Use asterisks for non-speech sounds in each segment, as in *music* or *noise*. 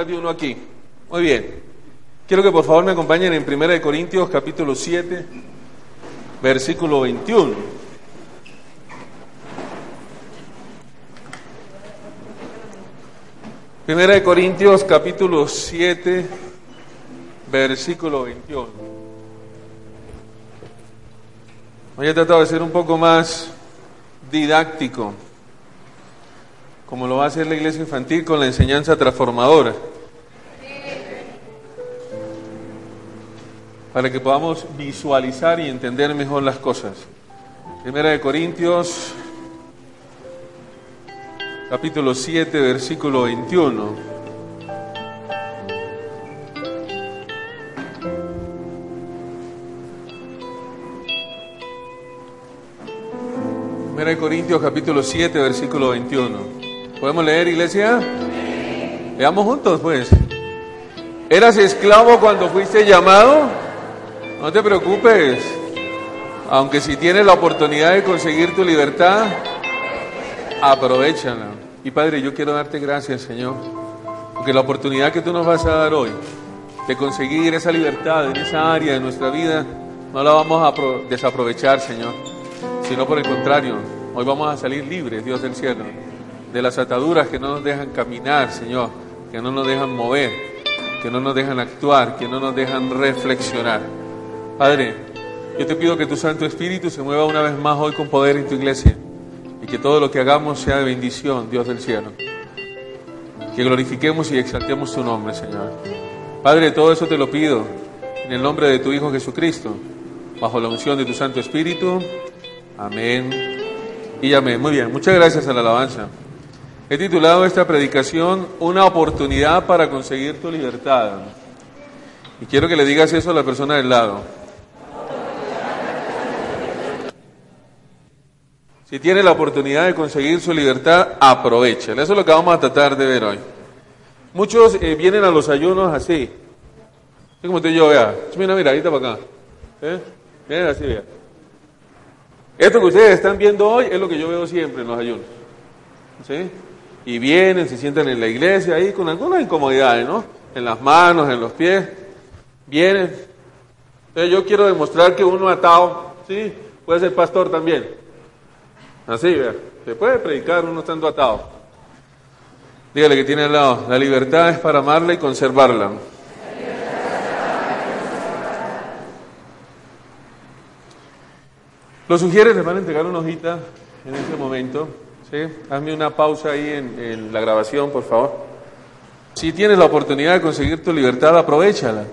Más de uno aquí. Muy bien. Quiero que por favor me acompañen en 1 Corintios capítulo 7, versículo 21. Primera de Corintios capítulo 7, versículo 21. Hoy he tratado de ser un poco más didáctico, como lo va a hacer la iglesia infantil con la enseñanza transformadora. Para que podamos visualizar y entender mejor las cosas. Primera de Corintios capítulo 7, versículo 21. Primera de Corintios capítulo 7, versículo 21. ¿Podemos leer, iglesia? Leamos juntos, pues. ¿Eras esclavo cuando fuiste llamado? No te preocupes. Aunque si tienes la oportunidad de conseguir tu libertad, aprovechala. Y Padre, yo quiero darte gracias, Señor, porque la oportunidad que tú nos vas a dar hoy de conseguir esa libertad en esa área de nuestra vida, no la vamos a desaprovechar, Señor, sino por el contrario, hoy vamos a salir libres, Dios del cielo, de las ataduras que no nos dejan caminar, Señor, que no nos dejan mover, que no nos dejan actuar, que no nos dejan reflexionar. Padre, yo te pido que tu Santo Espíritu se mueva una vez más hoy con poder en tu iglesia y que todo lo que hagamos sea de bendición, Dios del cielo. Que glorifiquemos y exaltemos tu nombre, Señor. Padre, todo eso te lo pido en el nombre de tu Hijo Jesucristo, bajo la unción de tu Santo Espíritu. Amén y amén. Muy bien, muchas gracias a la alabanza. He titulado esta predicación Una oportunidad para conseguir tu libertad. Y quiero que le digas eso a la persona del lado. Si tiene la oportunidad de conseguir su libertad, aprovecha. Eso es lo que vamos a tratar de ver hoy. Muchos eh, vienen a los ayunos así. Es como te yo, vea. Mira, miradita para acá. ¿Eh? Así, vea. Esto que ustedes están viendo hoy es lo que yo veo siempre en los ayunos. ¿Sí? Y vienen, se sientan en la iglesia ahí con algunas incomodidades, ¿no? En las manos, en los pies. Vienen. Entonces yo quiero demostrar que uno atado, ¿sí? Puede ser pastor también. Así, vea. Se puede predicar uno estando atado. Dígale que tiene al lado. La libertad es para amarla y conservarla. Los sugieres les van a entregar una hojita en este momento. ¿sí? Hazme una pausa ahí en, en la grabación, por favor. Si tienes la oportunidad de conseguir tu libertad, aprovechala.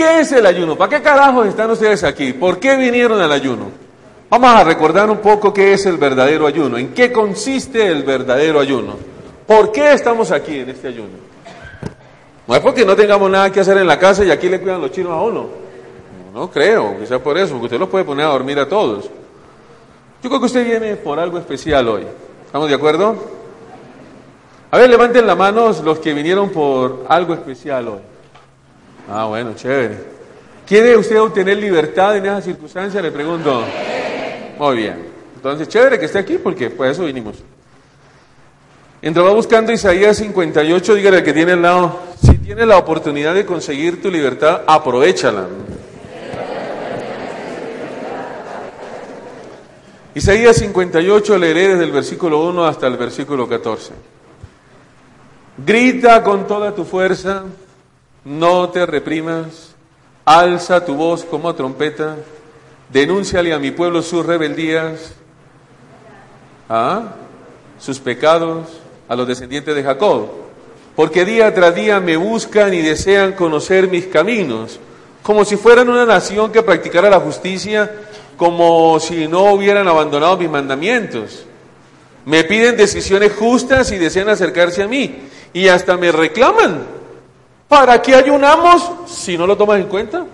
¿Qué es el ayuno? ¿Para qué carajos están ustedes aquí? ¿Por qué vinieron al ayuno? Vamos a recordar un poco qué es el verdadero ayuno, en qué consiste el verdadero ayuno. ¿Por qué estamos aquí en este ayuno? No es porque no tengamos nada que hacer en la casa y aquí le cuidan los chinos a uno. No creo que sea por eso, porque usted los puede poner a dormir a todos. Yo creo que usted viene por algo especial hoy. ¿Estamos de acuerdo? A ver, levanten la mano los que vinieron por algo especial hoy. Ah, bueno, chévere. ¿Quiere usted obtener libertad en esa circunstancia? Le pregunto. Muy bien. Entonces, chévere que esté aquí porque por eso vinimos. Mientras va buscando Isaías 58, dígale al que tiene al lado, si tienes la oportunidad de conseguir tu libertad, aprovechala. Isaías 58 leeré desde el versículo 1 hasta el versículo 14. Grita con toda tu fuerza, no te reprimas, alza tu voz como trompeta, denúnciale a mi pueblo sus rebeldías, ¿ah? sus pecados, a los descendientes de Jacob, porque día tras día me buscan y desean conocer mis caminos, como si fueran una nación que practicara la justicia, como si no hubieran abandonado mis mandamientos. Me piden decisiones justas y desean acercarse a mí, y hasta me reclaman. ¿Para qué ayunamos si no lo tomas en cuenta?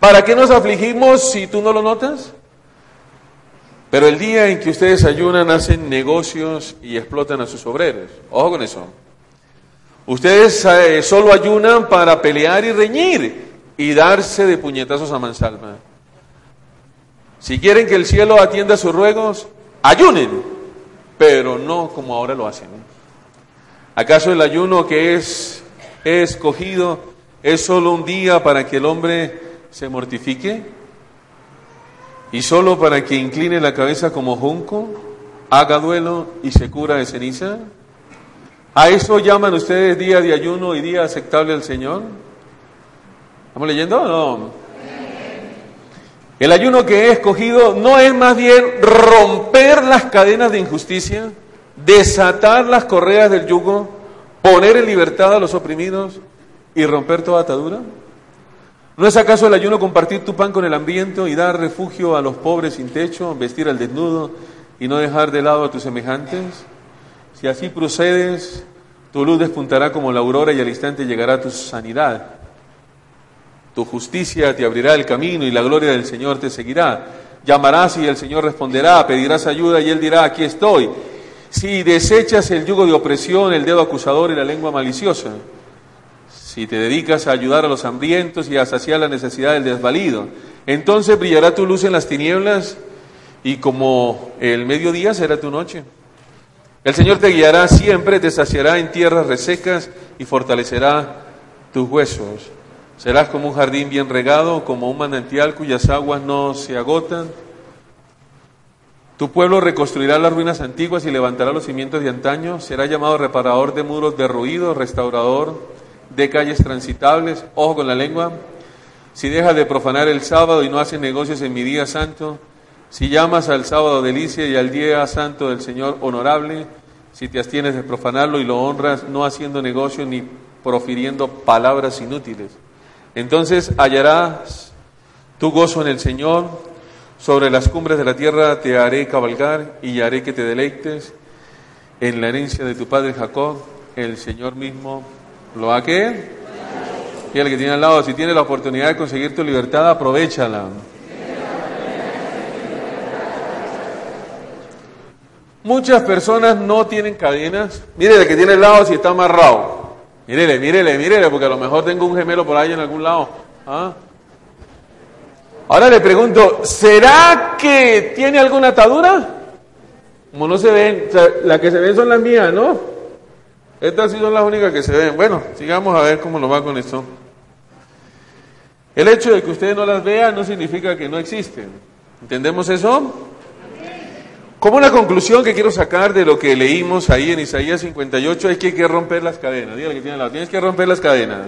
¿Para qué nos afligimos si tú no lo notas? Pero el día en que ustedes ayunan, hacen negocios y explotan a sus obreros. Ojo con eso. Ustedes eh, solo ayunan para pelear y reñir y darse de puñetazos a mansalva. Si quieren que el cielo atienda sus ruegos, ayunen, pero no como ahora lo hacen. ¿Acaso el ayuno que es, es escogido es solo un día para que el hombre se mortifique? ¿Y solo para que incline la cabeza como junco, haga duelo y se cura de ceniza? ¿A eso llaman ustedes día de ayuno y día aceptable al Señor? ¿Estamos leyendo o no? El ayuno que he escogido no es más bien romper las cadenas de injusticia, desatar las correas del yugo, poner en libertad a los oprimidos y romper toda atadura. ¿No es acaso el ayuno compartir tu pan con el hambriento y dar refugio a los pobres sin techo, vestir al desnudo y no dejar de lado a tus semejantes? Si así procedes, tu luz despuntará como la aurora y al instante llegará tu sanidad. Tu justicia te abrirá el camino y la gloria del Señor te seguirá. Llamarás y el Señor responderá, pedirás ayuda y Él dirá, aquí estoy. Si desechas el yugo de opresión, el dedo acusador y la lengua maliciosa, si te dedicas a ayudar a los hambrientos y a saciar la necesidad del desvalido. Entonces brillará tu luz en las tinieblas y como el mediodía será tu noche. El Señor te guiará siempre, te saciará en tierras resecas y fortalecerá tus huesos. Serás como un jardín bien regado, como un manantial cuyas aguas no se agotan. Tu pueblo reconstruirá las ruinas antiguas y levantará los cimientos de antaño. Será llamado reparador de muros derruidos, restaurador de calles transitables, ojo con la lengua, si dejas de profanar el sábado y no haces negocios en mi día santo, si llamas al sábado delicia y al día santo del Señor honorable, si te abstienes de profanarlo y lo honras no haciendo negocio ni profiriendo palabras inútiles, entonces hallarás tu gozo en el Señor, sobre las cumbres de la tierra te haré cabalgar y haré que te deleites en la herencia de tu padre Jacob, el Señor mismo ¿Lo ha qué? Y el que tiene al lado, si tiene la oportunidad de conseguir tu libertad, aprovechala. Muchas personas no tienen cadenas. Mire el que tiene al lado si está amarrado. Mírele, mírele, mírele, porque a lo mejor tengo un gemelo por ahí en algún lado. ¿Ah? Ahora le pregunto, ¿será que tiene alguna atadura? Como no se ven, las que se ven son las mías, ¿no? Estas sí son las únicas que se ven. Bueno, sigamos a ver cómo nos va con esto. El hecho de que ustedes no las vean no significa que no existen. ¿Entendemos eso? Como una conclusión que quiero sacar de lo que leímos ahí en Isaías 58 es que hay que romper las cadenas. Dígale que tiene la tienes que romper las cadenas.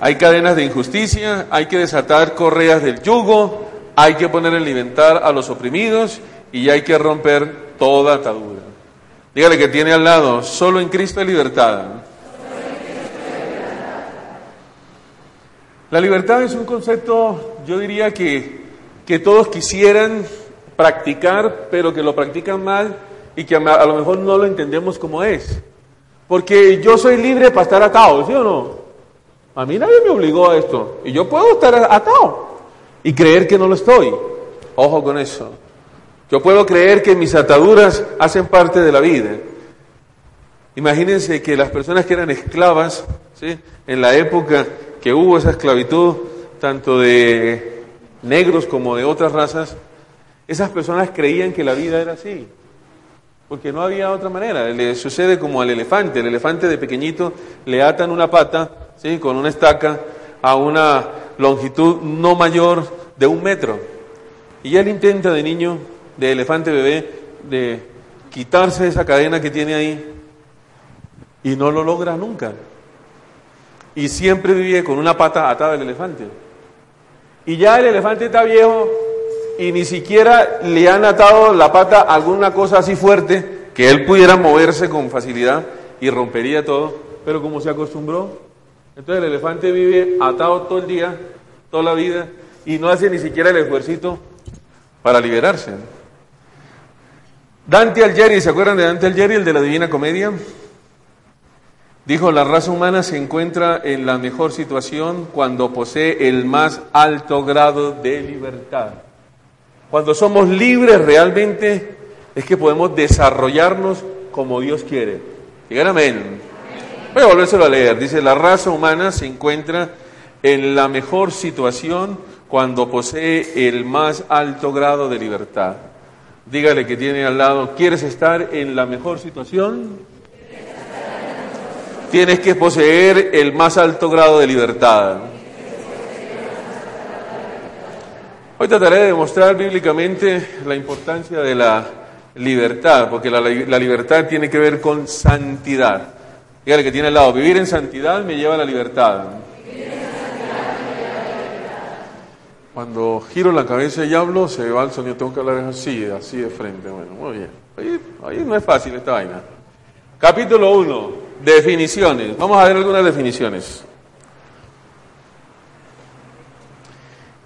Hay cadenas de injusticia, hay que desatar correas del yugo, hay que poner en libertad a los oprimidos y hay que romper toda atadura. Dígale que tiene al lado, solo en Cristo hay libertad. La libertad es un concepto, yo diría que, que todos quisieran practicar, pero que lo practican mal y que a, lo mejor no lo entendemos como es. Porque yo soy libre para estar atado, ¿sí o no? A mí nadie me obligó a esto. Y yo puedo estar atado y creer que no lo estoy. Ojo con eso. Yo puedo creer que mis ataduras hacen parte de la vida. Imagínense que las personas que eran esclavas, en la época que hubo esa esclavitud, tanto de negros como de otras razas, esas personas creían que la vida era así, porque no había otra manera. Le sucede como al elefante. El elefante de pequeñito le atan una pata ¿sí? con una estaca a una longitud no mayor de un metro. Y él intenta de niño de elefante bebé de quitarse esa cadena que tiene ahí y no lo logra nunca. Y siempre vive con una pata atada al elefante. Y ya el elefante está viejo y ni siquiera le han atado la pata alguna cosa así fuerte que que él pudiera moverse con facilidad y rompería todo, pero como se acostumbró, entonces el elefante vive atado todo el día, toda la vida, y no hace ni siquiera el esfuerzo para liberarse. Dante Alighieri, ¿se acuerdan de Dante Alighieri, el de la Divina Comedia? Dijo, la raza humana se encuentra en la mejor situación cuando posee el más alto grado de libertad. Cuando somos libres realmente es que podemos desarrollarnos como Dios quiere. Digan amén. Voy a volvérselo a leer. Dice, la raza humana se encuentra en la mejor situación cuando posee el más alto grado de libertad. Dígale que tiene al lado, ¿quieres estar en la mejor situación? tienes que poseer el más alto grado de libertad. Hoy trataré de demostrar bíblicamente la importancia de la libertad, porque la, libertad tiene que ver con santidad. Dígale que tiene al lado, vivir en santidad me lleva a la libertad. Cuando giro la cabeza y hablo, se va el sonido, tengo que hablar así, así de frente. Bueno, muy bien. Ahí, ahí no es fácil esta vaina. Capítulo 1. Definiciones. Vamos a ver algunas definiciones.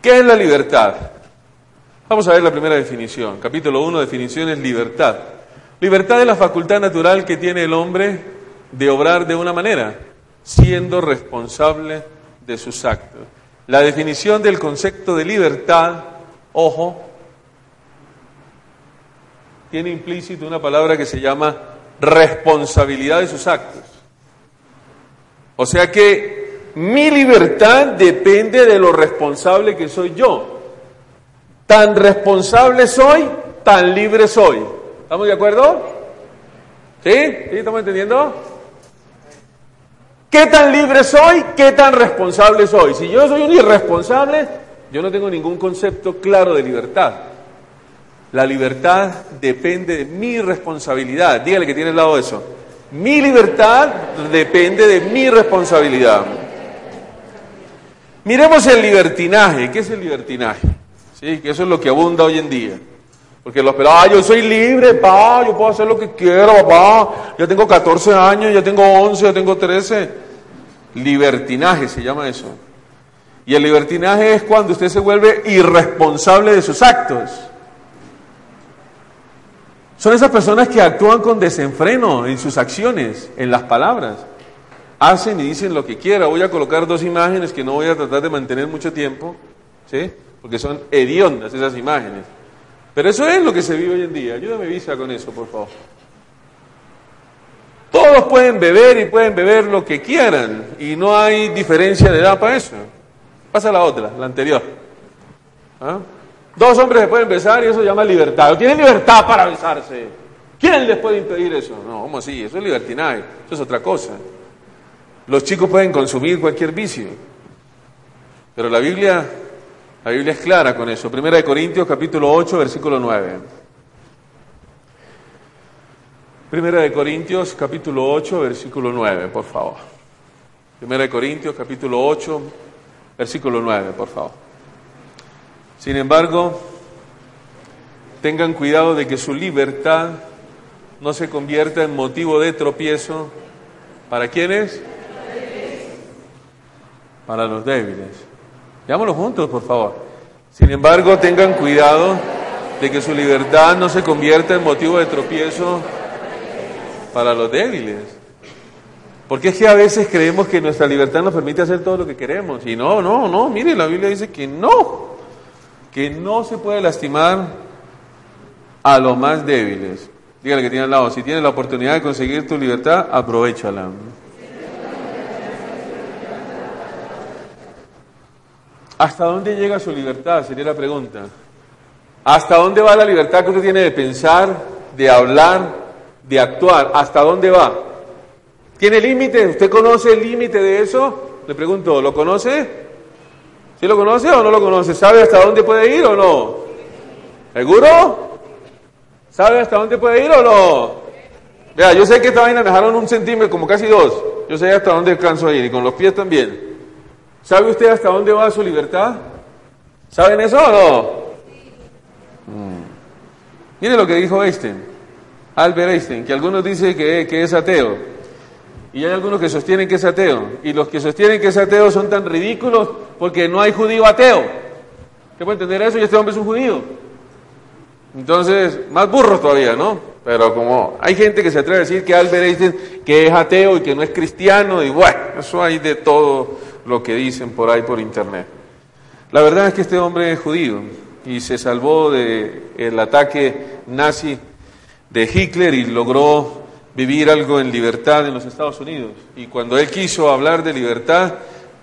¿Qué es la libertad? Vamos a ver la primera definición. Capítulo 1, definiciones, libertad. Libertad es la facultad natural que tiene el hombre de obrar de una manera, siendo responsable de sus actos. La definición del concepto de libertad, ojo, tiene implícito una palabra que se llama responsabilidad de sus actos. O sea que mi libertad depende de lo responsable que soy yo. Tan responsable soy, tan libre soy. ¿Estamos de acuerdo? ¿Sí? ¿Sí? ¿Estamos entendiendo? ¿Qué tan libre soy? ¿Qué tan responsable soy? Si yo soy un irresponsable, yo no tengo ningún concepto claro de libertad. La libertad depende de mi responsabilidad. Dígale que tiene al lado eso. Mi libertad depende de mi responsabilidad. Miremos el libertinaje. ¿Qué es el libertinaje? ¿Sí? Que eso es lo que abunda hoy en día. Porque los pelados, ah, yo soy libre, pa, yo puedo hacer lo que quiero, papá. Yo tengo 14 años, ya tengo 11, ya tengo 13. Libertinaje se llama eso. Y el libertinaje es cuando usted se vuelve irresponsable de sus actos. Son esas personas que actúan con desenfreno en sus acciones, en las palabras. Hacen y dicen lo que quiera. Voy a colocar dos imágenes que no voy a tratar de mantener mucho tiempo, ¿sí? Porque son hediondas esas imágenes. Pero eso es lo que se vive hoy en día. Ayúdame, Visa, con eso, por favor. Todos pueden beber y pueden beber lo que quieran y no hay diferencia de edad para eso. Pasa la otra, la anterior. ¿Ah? Dos hombres se pueden besar y eso se llama libertad. Tienen libertad para besarse. ¿Quién les puede impedir eso? No, ¿cómo así? Eso es libertinaje, eso es otra cosa. Los chicos pueden consumir cualquier vicio. Pero la Biblia, la Biblia es clara con eso. Primera de Corintios capítulo 8, versículo 9. Primera de Corintios capítulo 8, versículo 9, por favor. Primera de Corintios capítulo 8, versículo 9, por favor. Sin embargo, tengan cuidado de que su libertad no se convierta en motivo de tropiezo. ¿Para quiénes? Para los débiles. Veámoslo juntos, por favor. Sin embargo, tengan cuidado de que su libertad no se convierta en motivo de tropiezo para los débiles. Porque es que a veces creemos que nuestra libertad nos permite hacer todo lo que queremos. Y no, no, no. Mire, la Biblia dice que no que no se puede lastimar a los más débiles. Dígale que tiene al lado, si tienes la oportunidad de conseguir tu libertad, aprovechala. ¿Hasta dónde llega su libertad? Sería la pregunta. ¿Hasta dónde va la libertad que usted tiene de pensar, de hablar, de actuar? ¿Hasta dónde va? ¿Tiene límite? ¿Usted conoce el límite de eso? Le pregunto, ¿lo conoce? ¿Sí lo conoce o no lo conoce? ¿Sabe hasta dónde puede ir o no? ¿Seguro? ¿Sabe hasta dónde puede ir o no? Vea, yo sé que esta vaina dejaron un centímetro, como casi dos. Yo sé hasta dónde alcanzo a ir y con los pies también. ¿Sabe usted hasta dónde va su libertad? ¿Saben eso o no? Mm. Mire lo que dijo Einstein. Albert Einstein, que algunos dicen que, que es ateo, y hay algunos que sostienen que es ateo, y los que sostienen que es ateo son tan ridículos porque no hay judío ateo. ¿Qué puede entender eso? Y este hombre es un judío. Entonces, más burros todavía, ¿no? Pero como hay gente que se atreve a decir que Albert Einstein que es ateo y que no es cristiano, y bueno, eso hay de todo lo que dicen por ahí por internet. La verdad es que este hombre es judío y se salvó del ataque nazi de Hitler y logró vivir algo en libertad en los Estados Unidos. Y cuando él quiso hablar de libertad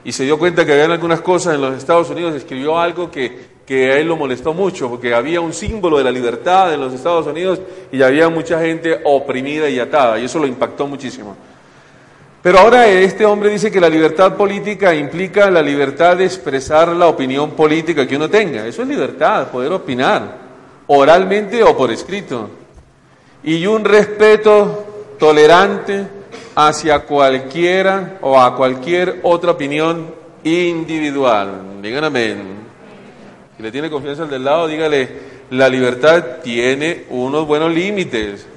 y se dio cuenta que había algunas cosas en los Estados Unidos, escribió algo que, que a él lo molestó mucho, porque había un símbolo de la libertad en los Estados Unidos y había mucha gente oprimida y atada, y eso lo impactó muchísimo. Pero ahora este hombre dice que la libertad política implica la libertad de expresar la opinión política que uno tenga. Eso es libertad, poder opinar, oralmente o por escrito. Y un respeto tolerante hacia cualquiera o a cualquier otra opinión individual. Digan amén. Si le tiene confianza al del lado, dígale, la libertad tiene unos buenos límites.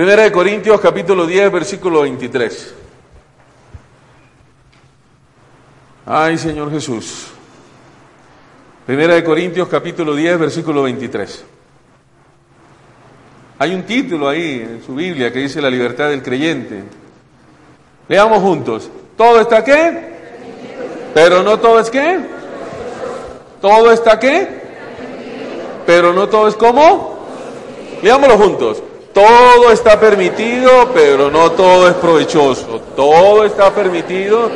Primera de Corintios capítulo 10, versículo 23. Ay, Señor Jesús. Primera de Corintios capítulo 10, versículo 23. Hay un título ahí en su Biblia que dice la libertad del creyente. Leamos juntos. ¿Todo está qué? Pero no todo es qué? ¿Todo está qué? Pero no todo es cómo? Leámoslo juntos. Todo está permitido, pero no todo es provechoso. Todo está permitido,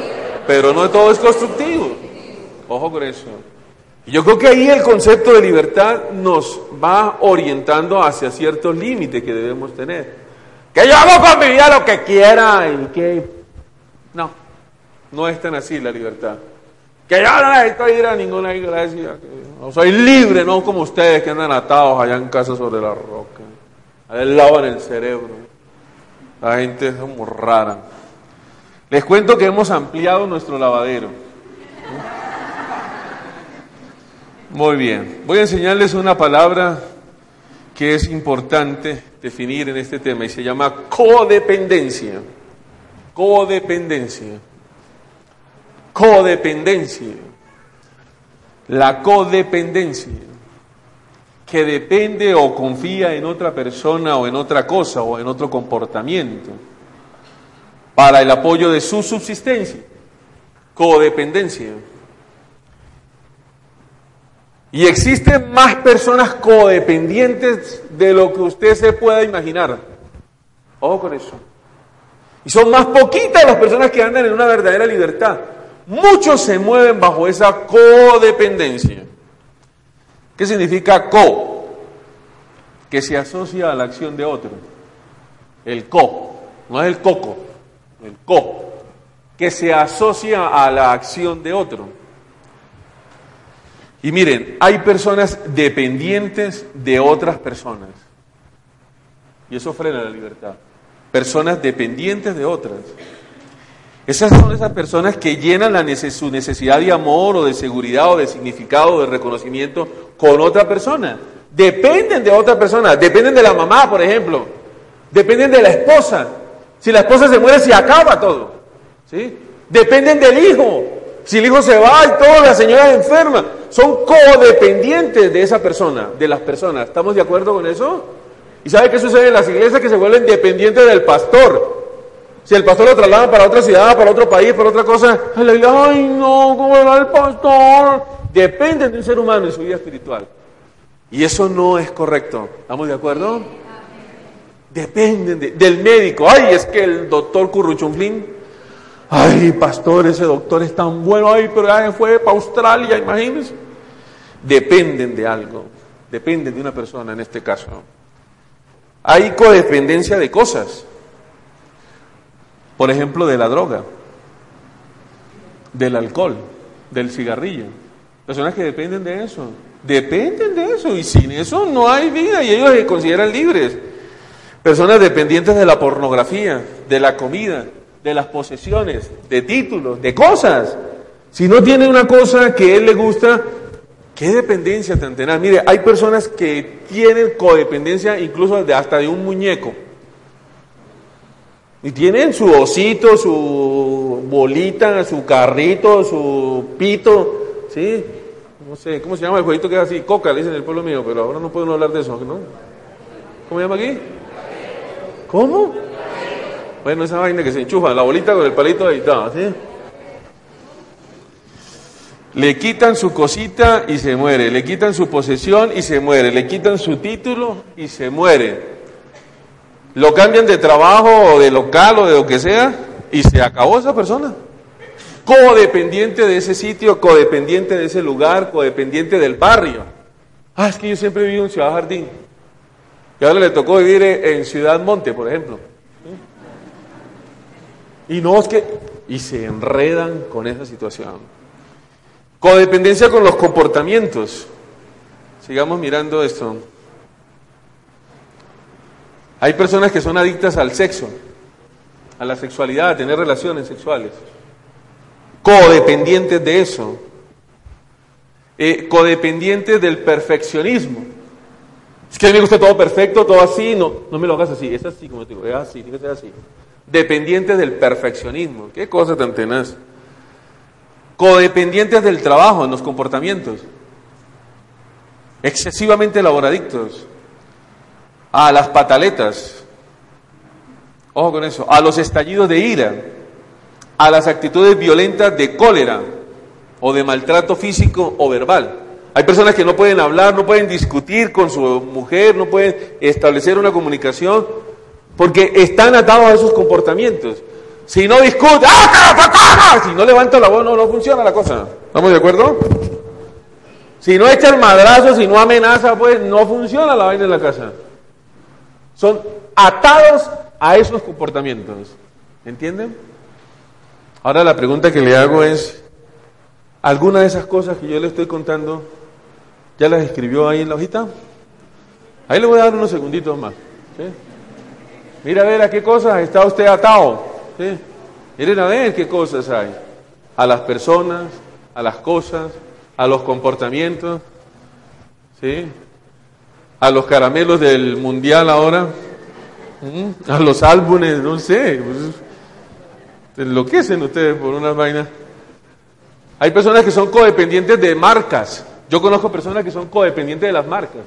pero no todo es constructivo. Ojo con eso. Yo creo que ahí el concepto de libertad nos va orientando hacia ciertos límites que debemos tener. Que yo hago con mi vida lo que quiera y que... No, no es tan así la libertad. Que yo no necesito ir a ninguna iglesia. Soy libre, no como ustedes que andan atados allá en casa sobre la roca. Allá lavan el cerebro. La gente es muy rara. Les cuento que hemos ampliado nuestro lavadero. Muy bien, voy a enseñarles una palabra que es importante definir en este tema y se llama codependencia. Codependencia. Codependencia. La codependencia que depende o confía en otra persona o en otra cosa o en otro comportamiento para el apoyo de su subsistencia. Codependencia. Y existen más personas codependientes de lo que usted se pueda imaginar. Ojo con eso. Y son más poquitas las personas que andan en una verdadera libertad. Muchos se mueven bajo esa codependencia. ¿Qué significa co? Que se asocia a la acción de otro. El co, no es el coco, el co, que se asocia a la acción de otro. Y miren, hay personas dependientes de otras personas. Y eso frena la libertad. Personas dependientes de otras. Esas son esas personas que llenan su necesidad de amor o de seguridad o de significado o de reconocimiento con otra persona. Dependen de otra persona. Dependen de la mamá, por ejemplo. Dependen de la esposa. Si la esposa se muere, se acaba todo. ¿Sí? Dependen del hijo. Si el hijo se va y todo, la señora es enferma. Son codependientes de esa persona, de las personas. ¿Estamos de acuerdo con eso? ¿Y sabe qué sucede en las iglesias que se vuelven dependientes del pastor? Si el pastor lo traslada para otra ciudad, para otro país, para otra cosa, ay no, ¿cómo era el pastor? Dependen de un ser humano en su vida espiritual. Y eso no es correcto. ¿Estamos de acuerdo? Dependen del médico. Ay, es que el doctor Curruchunflín Ay, pastor, ese doctor es tan bueno. Ay, pero ya fue para Australia, imagínense. Dependen de algo. Dependen de una persona en este caso. Hay codependencia de cosas. Por ejemplo, de la droga, del alcohol, del cigarrillo. Personas que dependen de eso. Dependen de eso. Y sin eso no hay vida y ellos se consideran libres. Personas dependientes de la pornografía, de la comida, de las posesiones, de títulos, de cosas. Si no tiene una cosa que él le gusta, ¿Qué dependencia tan tenaz? Mire, hay personas que tienen codependencia incluso de, hasta de un muñeco. Y tienen su osito, su bolita, su carrito, su pito, ¿sí? No sé, ¿cómo se llama el jueguito que es así? Coca, le dicen en el pueblo mío, pero ahora no podemos hablar de eso, ¿no? ¿Cómo se llama aquí? ¿Cómo? Bueno, esa vaina que se enchufa, la bolita con el palito ahí está, ¿sí? Le quitan su cosita y se muere, le quitan su posesión y se muere, le quitan su título y se muere. Lo cambian de trabajo o de local o de lo que sea y se acabó esa persona. Codependiente de ese sitio, codependiente de ese lugar, codependiente del barrio. Ah, es que yo siempre he vivido en Ciudad Jardín. Y ahora le tocó vivir en Ciudad Monte, por ejemplo. Y no es que... Y se enredan con esa situación. Codependencia con los comportamientos. Sigamos mirando esto. Hay personas que son adictas al sexo, a la sexualidad, a tener relaciones sexuales. Codependientes de eso. Eh, codependientes del perfeccionismo. Es que a mí me gusta todo perfecto, todo así, no, no me lo hagas así, es así como te digo, es así, tiene así. Dependientes del perfeccionismo. Qué cosa tan tenaz codependientes del trabajo en los comportamientos, excesivamente laboradictos, a las pataletas, ojo con eso, a los estallidos de ira, a las actitudes violentas de cólera o de maltrato físico o verbal. Hay personas que no pueden hablar, no pueden discutir con su mujer, no pueden establecer una comunicación porque están atados a esos comportamientos. Si no discute, ¡ah, si no levanta la voz, no, no funciona la cosa. ¿Estamos de acuerdo? Si no echa el madrazo, si no amenaza, pues no funciona la vaina en la casa. Son atados a esos comportamientos. ¿Entienden? Ahora la pregunta que le hago es, ¿alguna de esas cosas que yo le estoy contando ya las escribió ahí en la hojita? Ahí le voy a dar unos segunditos más. Mira a ver a qué cosas está usted atado. ¿Sí? Miren a ver qué cosas hay. A las personas, a las cosas, a los comportamientos, ¿sí? A los caramelos del mundial ahora, a los álbumes, no sé. Pues, enloquecen ustedes por una vaina. Hay personas que son codependientes de marcas. Yo conozco personas que son codependientes de las marcas.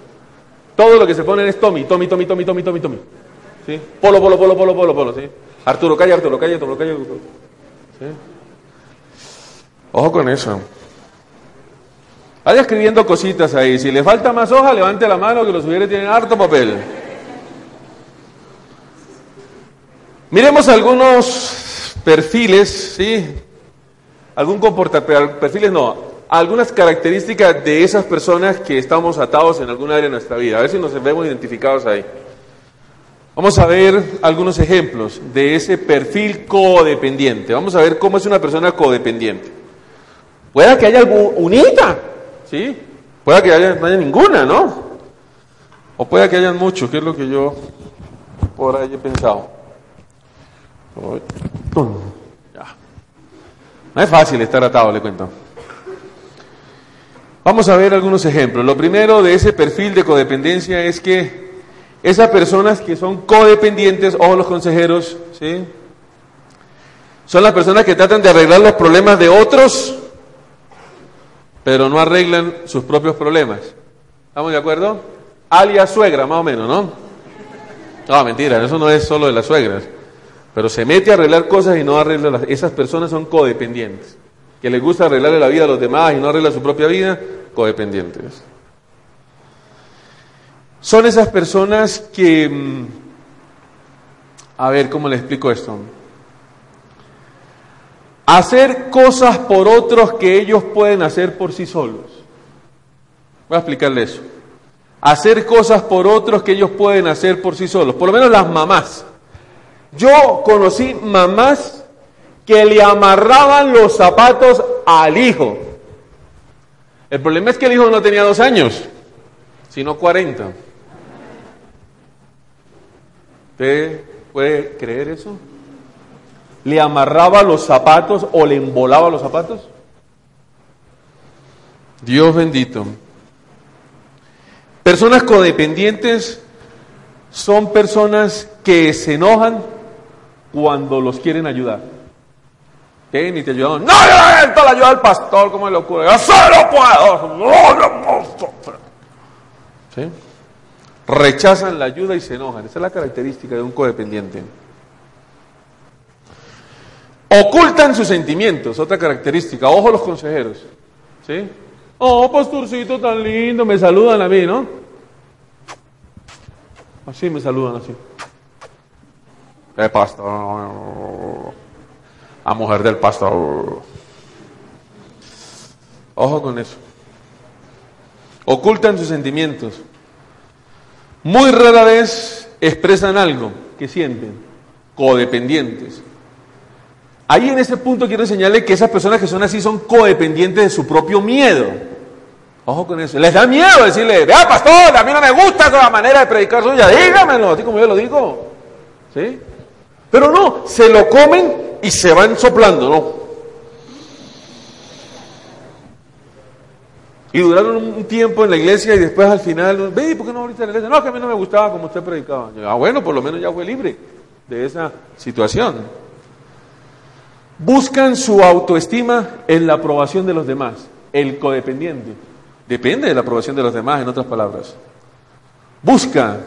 Todo lo que se ponen es Tommy, Tommy, Tommy, Tommy, Tommy, Tommy, Tommy. ¿Sí? Polo, polo, polo, polo, polo, polo, ¿sí? Arturo, calla, Arturo, calla, Arturo, calla. ¿Sí? Ojo con eso. Vaya escribiendo cositas ahí. Si le falta más hoja, levante la mano que los sugieres tienen harto papel. Miremos algunos perfiles, ¿sí? Algún comportamiento, perfiles no, algunas características de esas personas que estamos atados en alguna área de nuestra vida. A ver si nos vemos identificados ahí. Vamos a ver algunos ejemplos de ese perfil codependiente. Vamos a ver cómo es una persona codependiente. Puede que haya unita, ¿sí? Puede que haya, no haya ninguna, ¿no? O puede que haya muchos, que es lo que yo por ahí he pensado. No es fácil estar atado, le cuento. Vamos a ver algunos ejemplos. Lo primero de ese perfil de codependencia es que esas personas que son codependientes, o los consejeros, ¿sí? Son las personas que tratan de arreglar los problemas de otros, pero no arreglan sus propios problemas. ¿Estamos de acuerdo? Alias suegra, más o menos, ¿no? No, mentira, eso no es solo de las suegras. Pero se mete a arreglar cosas y no arregla las... Esas personas son codependientes. Que les gusta arreglarle la vida a los demás y no arregla su propia vida, codependientes. Son esas personas que, mm, a ver, ¿cómo le explico esto? Hacer cosas por otros que ellos pueden hacer por sí solos. Voy a explicarle eso. Hacer cosas por otros que ellos pueden hacer por sí solos. Por lo menos las mamás. Yo conocí mamás que le amarraban los zapatos al hijo. El problema es que el hijo no tenía dos años, sino cuarenta. ¿Usted puede creer eso? ¿Le amarraba los zapatos o le embolaba los zapatos? Dios bendito. Personas codependientes son personas que se enojan cuando los quieren ayudar. ¿Qué? Ni te ayudan. No, yo necesito la ayuda del pastor, ¿cómo le ocurre? Yo solo puedo. No, no. ¿Sí? Rechazan la ayuda y se enojan. Esa es la característica de un codependiente. Ocultan sus sentimientos, otra característica. Ojo los consejeros. ¿Sí? Oh, pastorcito tan lindo, me saludan a mí, ¿no? Así me saludan, así. El pastor. A mujer del pastor. Ojo con eso. Ocultan sus sentimientos. Muy rara vez expresan algo que sienten. Codependientes. Ahí en ese punto quiero enseñarle que esas personas que son así son codependientes de su propio miedo. Ojo con eso. Les da miedo decirle, vea pastor, a mí no me gusta esa manera de predicar suya, dígamelo, así como yo lo digo. ¿Sí? Pero no, se lo comen y se van soplando, ¿no? Y duraron un tiempo en la iglesia y después al final, ve, ¿por qué no ahorita en la iglesia? No, que a mí no me gustaba como usted predicaba. ah, bueno, por lo menos ya fue libre de esa situación. Buscan su autoestima en la aprobación de los demás. El codependiente depende de la aprobación de los demás, en otras palabras. Busca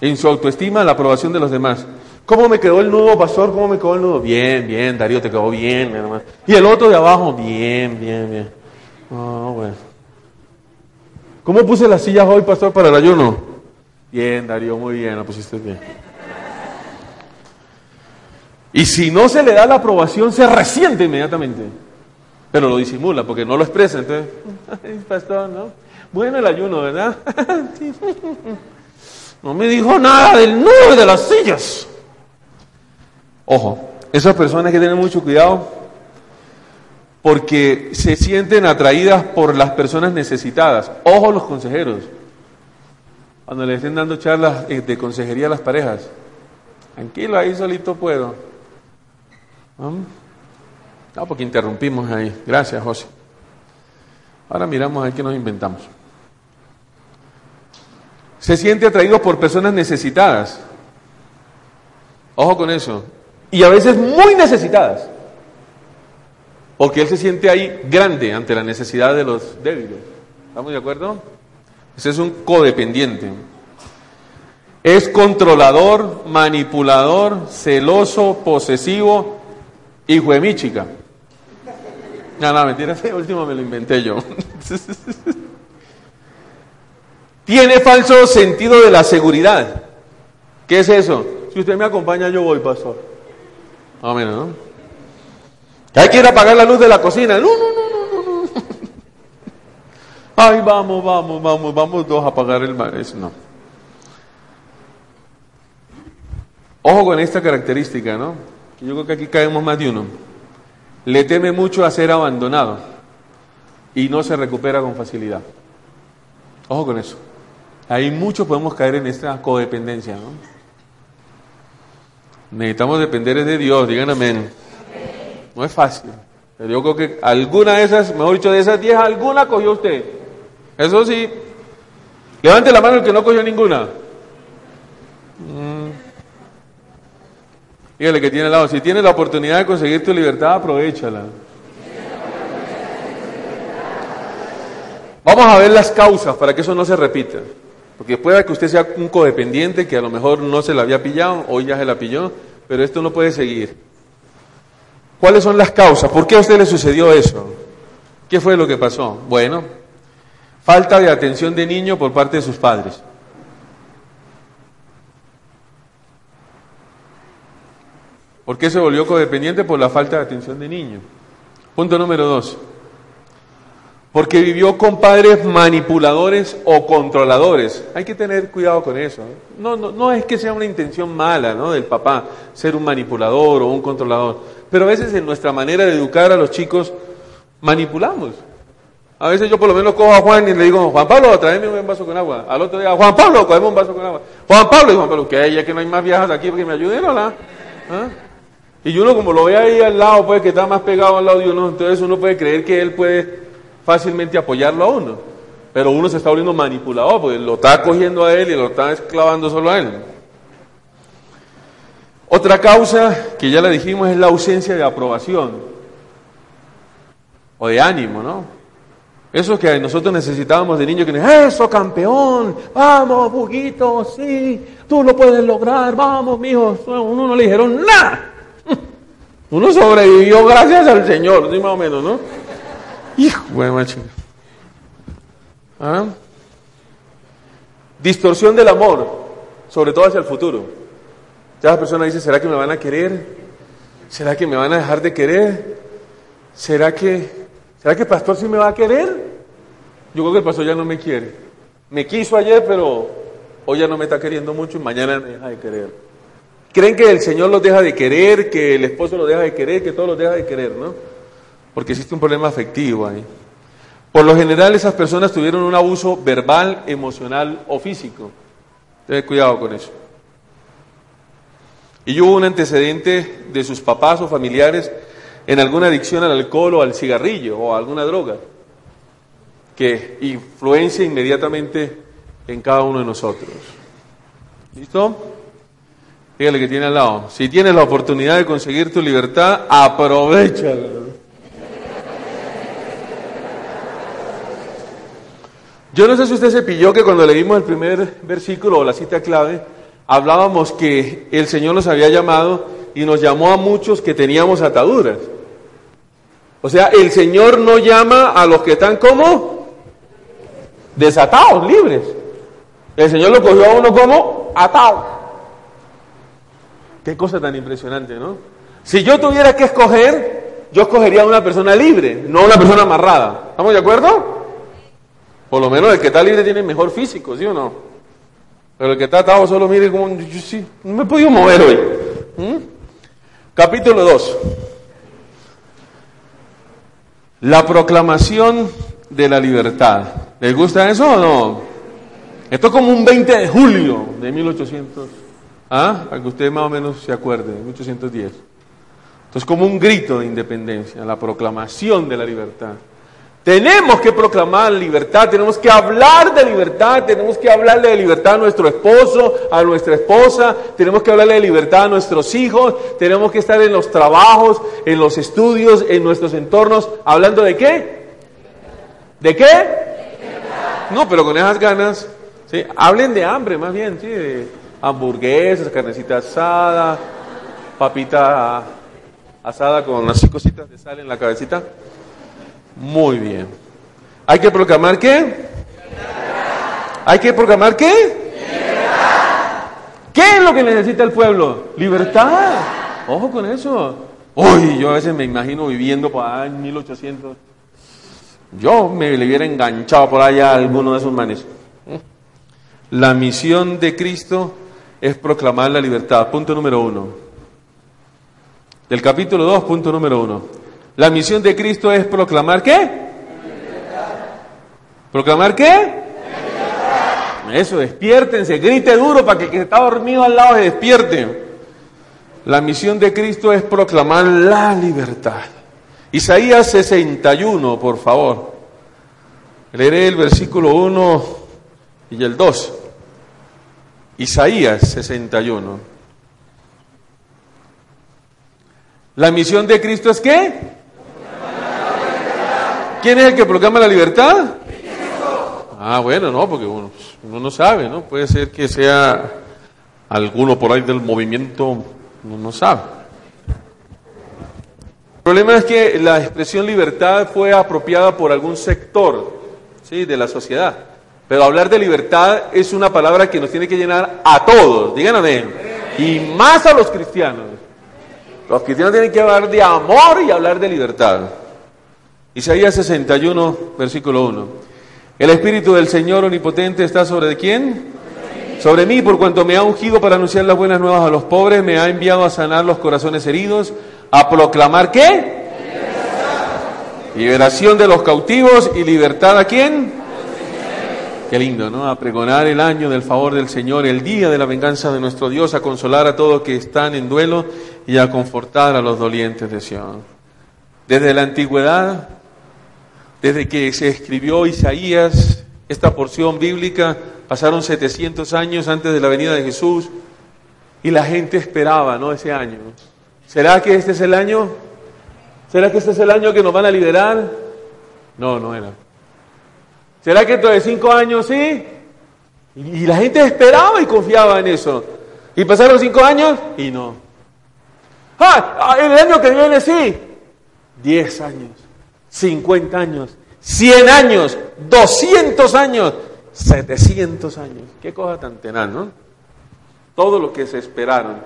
en su autoestima la aprobación de los demás. ¿Cómo me quedó el nudo, pastor? ¿Cómo me quedó el nudo? Bien, bien, Darío, te quedó bien, hermano. Y el otro de abajo, bien, bien, bien. Ah, bueno. ¿Cómo puse las sillas hoy, pastor, para el ayuno? Bien, Darío, muy bien, la pusiste bien. Y si no se le da la aprobación, se resiente inmediatamente. Pero lo disimula porque no lo expresa. Entonces, *laughs* pastor, ¿no? Bueno el ayuno, ¿verdad? *laughs* No me dijo nada del nudo de las sillas. Ojo, esas personas hay que tener mucho cuidado porque se sienten atraídas por las personas necesitadas. Ojo los consejeros. Cuando le estén dando charlas eh, de consejería a las parejas. Tranquilo, ahí solito puedo. ¿No? No, porque interrumpimos ahí. Gracias, José. Ahora miramos a qué nos inventamos. Se siente atraído por personas necesitadas. Ojo con eso. Y a veces muy necesitadas. Porque él se siente ahí grande ante la necesidad de los débiles. ¿Estamos de acuerdo? Ese es un codependiente. Es controlador, manipulador, celoso, posesivo, hijo de mi. No, no, mentira, ese último me lo inventé yo. *laughs* Tiene falso sentido de la seguridad. ¿Qué es eso? Si usted me acompaña, yo voy, pastor. Amén, ¿no? Hay que ir a apagar la luz de la cocina. No, no, no, no, no. Ay, vamos, vamos, vamos, vamos dos a apagar el mar. Eso no. Ojo con esta característica, ¿no? Yo creo que aquí caemos más de uno. Le teme mucho a ser abandonado y no se recupera con facilidad. Ojo con eso. Ahí muchos podemos caer en esta codependencia, ¿no? Necesitamos depender de Dios, digan amén. No es fácil. Pero yo creo que alguna de esas, mejor dicho, de esas diez, alguna cogió usted. Eso sí. Levante la mano el que no cogió ninguna. Mm. Dígale que tiene al lado, si tienes la oportunidad de conseguir tu libertad, aprovechala. Vamos a ver las causas para que eso no se repita. Porque puede que usted sea un codependiente que a lo mejor no se la había pillado, hoy ya se la pilló, pero esto no puede seguir. ¿Cuáles son las causas? ¿Por qué a usted le sucedió eso? ¿Qué fue lo que pasó? Bueno, falta de atención de niño por parte de sus padres. ¿Por qué se volvió codependiente? Por la falta de atención de niño. Punto número dos. Porque vivió con padres manipuladores o controladores. Hay que tener cuidado con eso. No, no, no es que sea una intención mala ¿no? del papá ser un manipulador o un controlador. Pero a veces en nuestra manera de educar a los chicos manipulamos. A veces yo por lo menos cojo a Juan y le digo, Juan Pablo, tráeme un vaso con agua. Al otro día, Juan Pablo, cogemos un vaso con agua. Juan Pablo, y Juan Pablo, que ya que no hay más viajes aquí que me ayuden, ¿verdad? ¿Ah? Y uno como lo ve ahí al lado, pues que está más pegado al lado de uno, entonces uno puede creer que él puede fácilmente apoyarlo a uno, pero uno se está volviendo manipulador, porque lo está cogiendo a él y lo está esclavando solo a él. Otra causa que ya la dijimos es la ausencia de aprobación o de ánimo, ¿no? Eso que nosotros necesitábamos de niños que nos eso campeón, vamos, buguito, sí, tú lo puedes lograr, vamos, mijo. Uno no le dijeron nada. *laughs* Uno sobrevivió gracias al Señor, sí, más o menos, ¿no? Hijo macho. ¿Ah? Distorsión del amor, sobre todo hacia el futuro. Ya la persona dice, ¿será que me van a querer? ¿Será que me van a dejar de querer? ¿Será que ¿Será que el pastor sí me va a querer? Yo creo que el pastor ya no me quiere. Me quiso ayer, pero hoy ya no me está queriendo mucho y mañana me deja de querer. Creen que el Señor los deja de querer, que el esposo los deja de querer, que todos los deja de querer, ¿no? Porque existe un problema afectivo ahí. Por lo general esas personas tuvieron un abuso verbal, emocional o físico. Ten cuidado con eso. Y hubo un antecedente de sus papás o familiares en alguna adicción al alcohol o al cigarrillo o a alguna droga que influencia inmediatamente en cada uno de nosotros. ¿Listo? Dígale que tiene al lado. Si tienes la oportunidad de conseguir tu libertad, aprovechala. Yo no sé si usted se pilló que cuando leímos el primer versículo o la cita clave, hablábamos que el Señor nos había llamado y nos llamó a muchos que teníamos ataduras. O sea, el Señor no llama a los que están como desatados, libres. El Señor lo cogió a uno como atado. Qué cosa tan impresionante, ¿no? Si yo tuviera que escoger, yo escogería a una persona libre, no a una persona amarrada. ¿Estamos de acuerdo? Por lo menos el que está libre tiene mejor físico, ¿sí o no? Pero el que está atado solo mire como, yo sí, no me he podido mover hoy. ¿Mm? Capítulo 2. La proclamación de la libertad. ¿Les gusta eso o no? Esto es como un 20 de julio de 1800. ¿Ah? Para que usted más o menos se acuerde, 1810. Esto es como un grito de independencia, la proclamación de la libertad. Tenemos que proclamar libertad, tenemos que hablar de libertad, tenemos que hablarle de libertad a nuestro esposo, a nuestra esposa, tenemos que hablarle de libertad a nuestros hijos, tenemos que estar en los trabajos, en los estudios, en nuestros entornos, hablando de qué? ¿De qué? No, pero con esas ganas, ¿sí? hablen de hambre más bien, ¿sí? de hamburguesas, carnecita asada, papita asada con así cositas de sal en la cabecita. Muy bien. ¿Hay que proclamar qué? ¿Hay que proclamar qué? ¿Qué es lo que necesita el pueblo? Libertad. Ojo con eso. Uy, yo a veces me imagino viviendo por allá en 1800. Yo me le hubiera enganchado por allá a alguno de esos manes. La misión de Cristo es proclamar la libertad. Punto número uno. Del capítulo 2, punto número uno. La misión de Cristo es proclamar qué? ¿Proclamar qué? Eso, despiértense, grite duro para que el que está dormido al lado se despierte. La misión de Cristo es proclamar la libertad. Isaías 61, por favor. Leeré el versículo 1 y el 2. Isaías 61. La misión de Cristo es qué? ¿Quién es el que proclama la libertad? Ah, bueno, no, porque uno, no sabe, ¿no? Puede ser que sea alguno por ahí del movimiento, uno no sabe. El problema es que la expresión libertad fue apropiada por algún sector de la sociedad. Pero hablar de libertad es una palabra que nos tiene que llenar a todos, digan. Y más a los cristianos. Los cristianos tienen que hablar de amor y hablar de libertad. Isaías 61, versículo 1. El Espíritu del Señor Omnipotente está sobre quién? Sobre mí, por cuanto me ha ungido para anunciar las buenas nuevas a los pobres, me ha enviado a sanar los corazones heridos, a proclamar qué? Liberación de los cautivos y libertad a quién? Qué lindo, ¿no? A pregonar el año del favor del Señor, el día de la venganza de nuestro Dios, a consolar a todos que están en duelo y a confortar a los dolientes de Sion. Desde la antigüedad desde que se escribió Isaías, esta porción bíblica, pasaron 700 años antes de la venida de Jesús y la gente esperaba, ¿no? Ese año. ¿Será que este es el año? ¿Será que este es el año que nos van a liberar? No, no era. ¿Será que dentro de cinco años sí? Y la gente esperaba y confiaba en eso. Y pasaron cinco años y no. Ah, el año que viene sí. Diez años, cincuenta años, cien años, doscientos años, setecientos años. Qué cosa tan tenaz, ¿no? Todo lo que se esperaron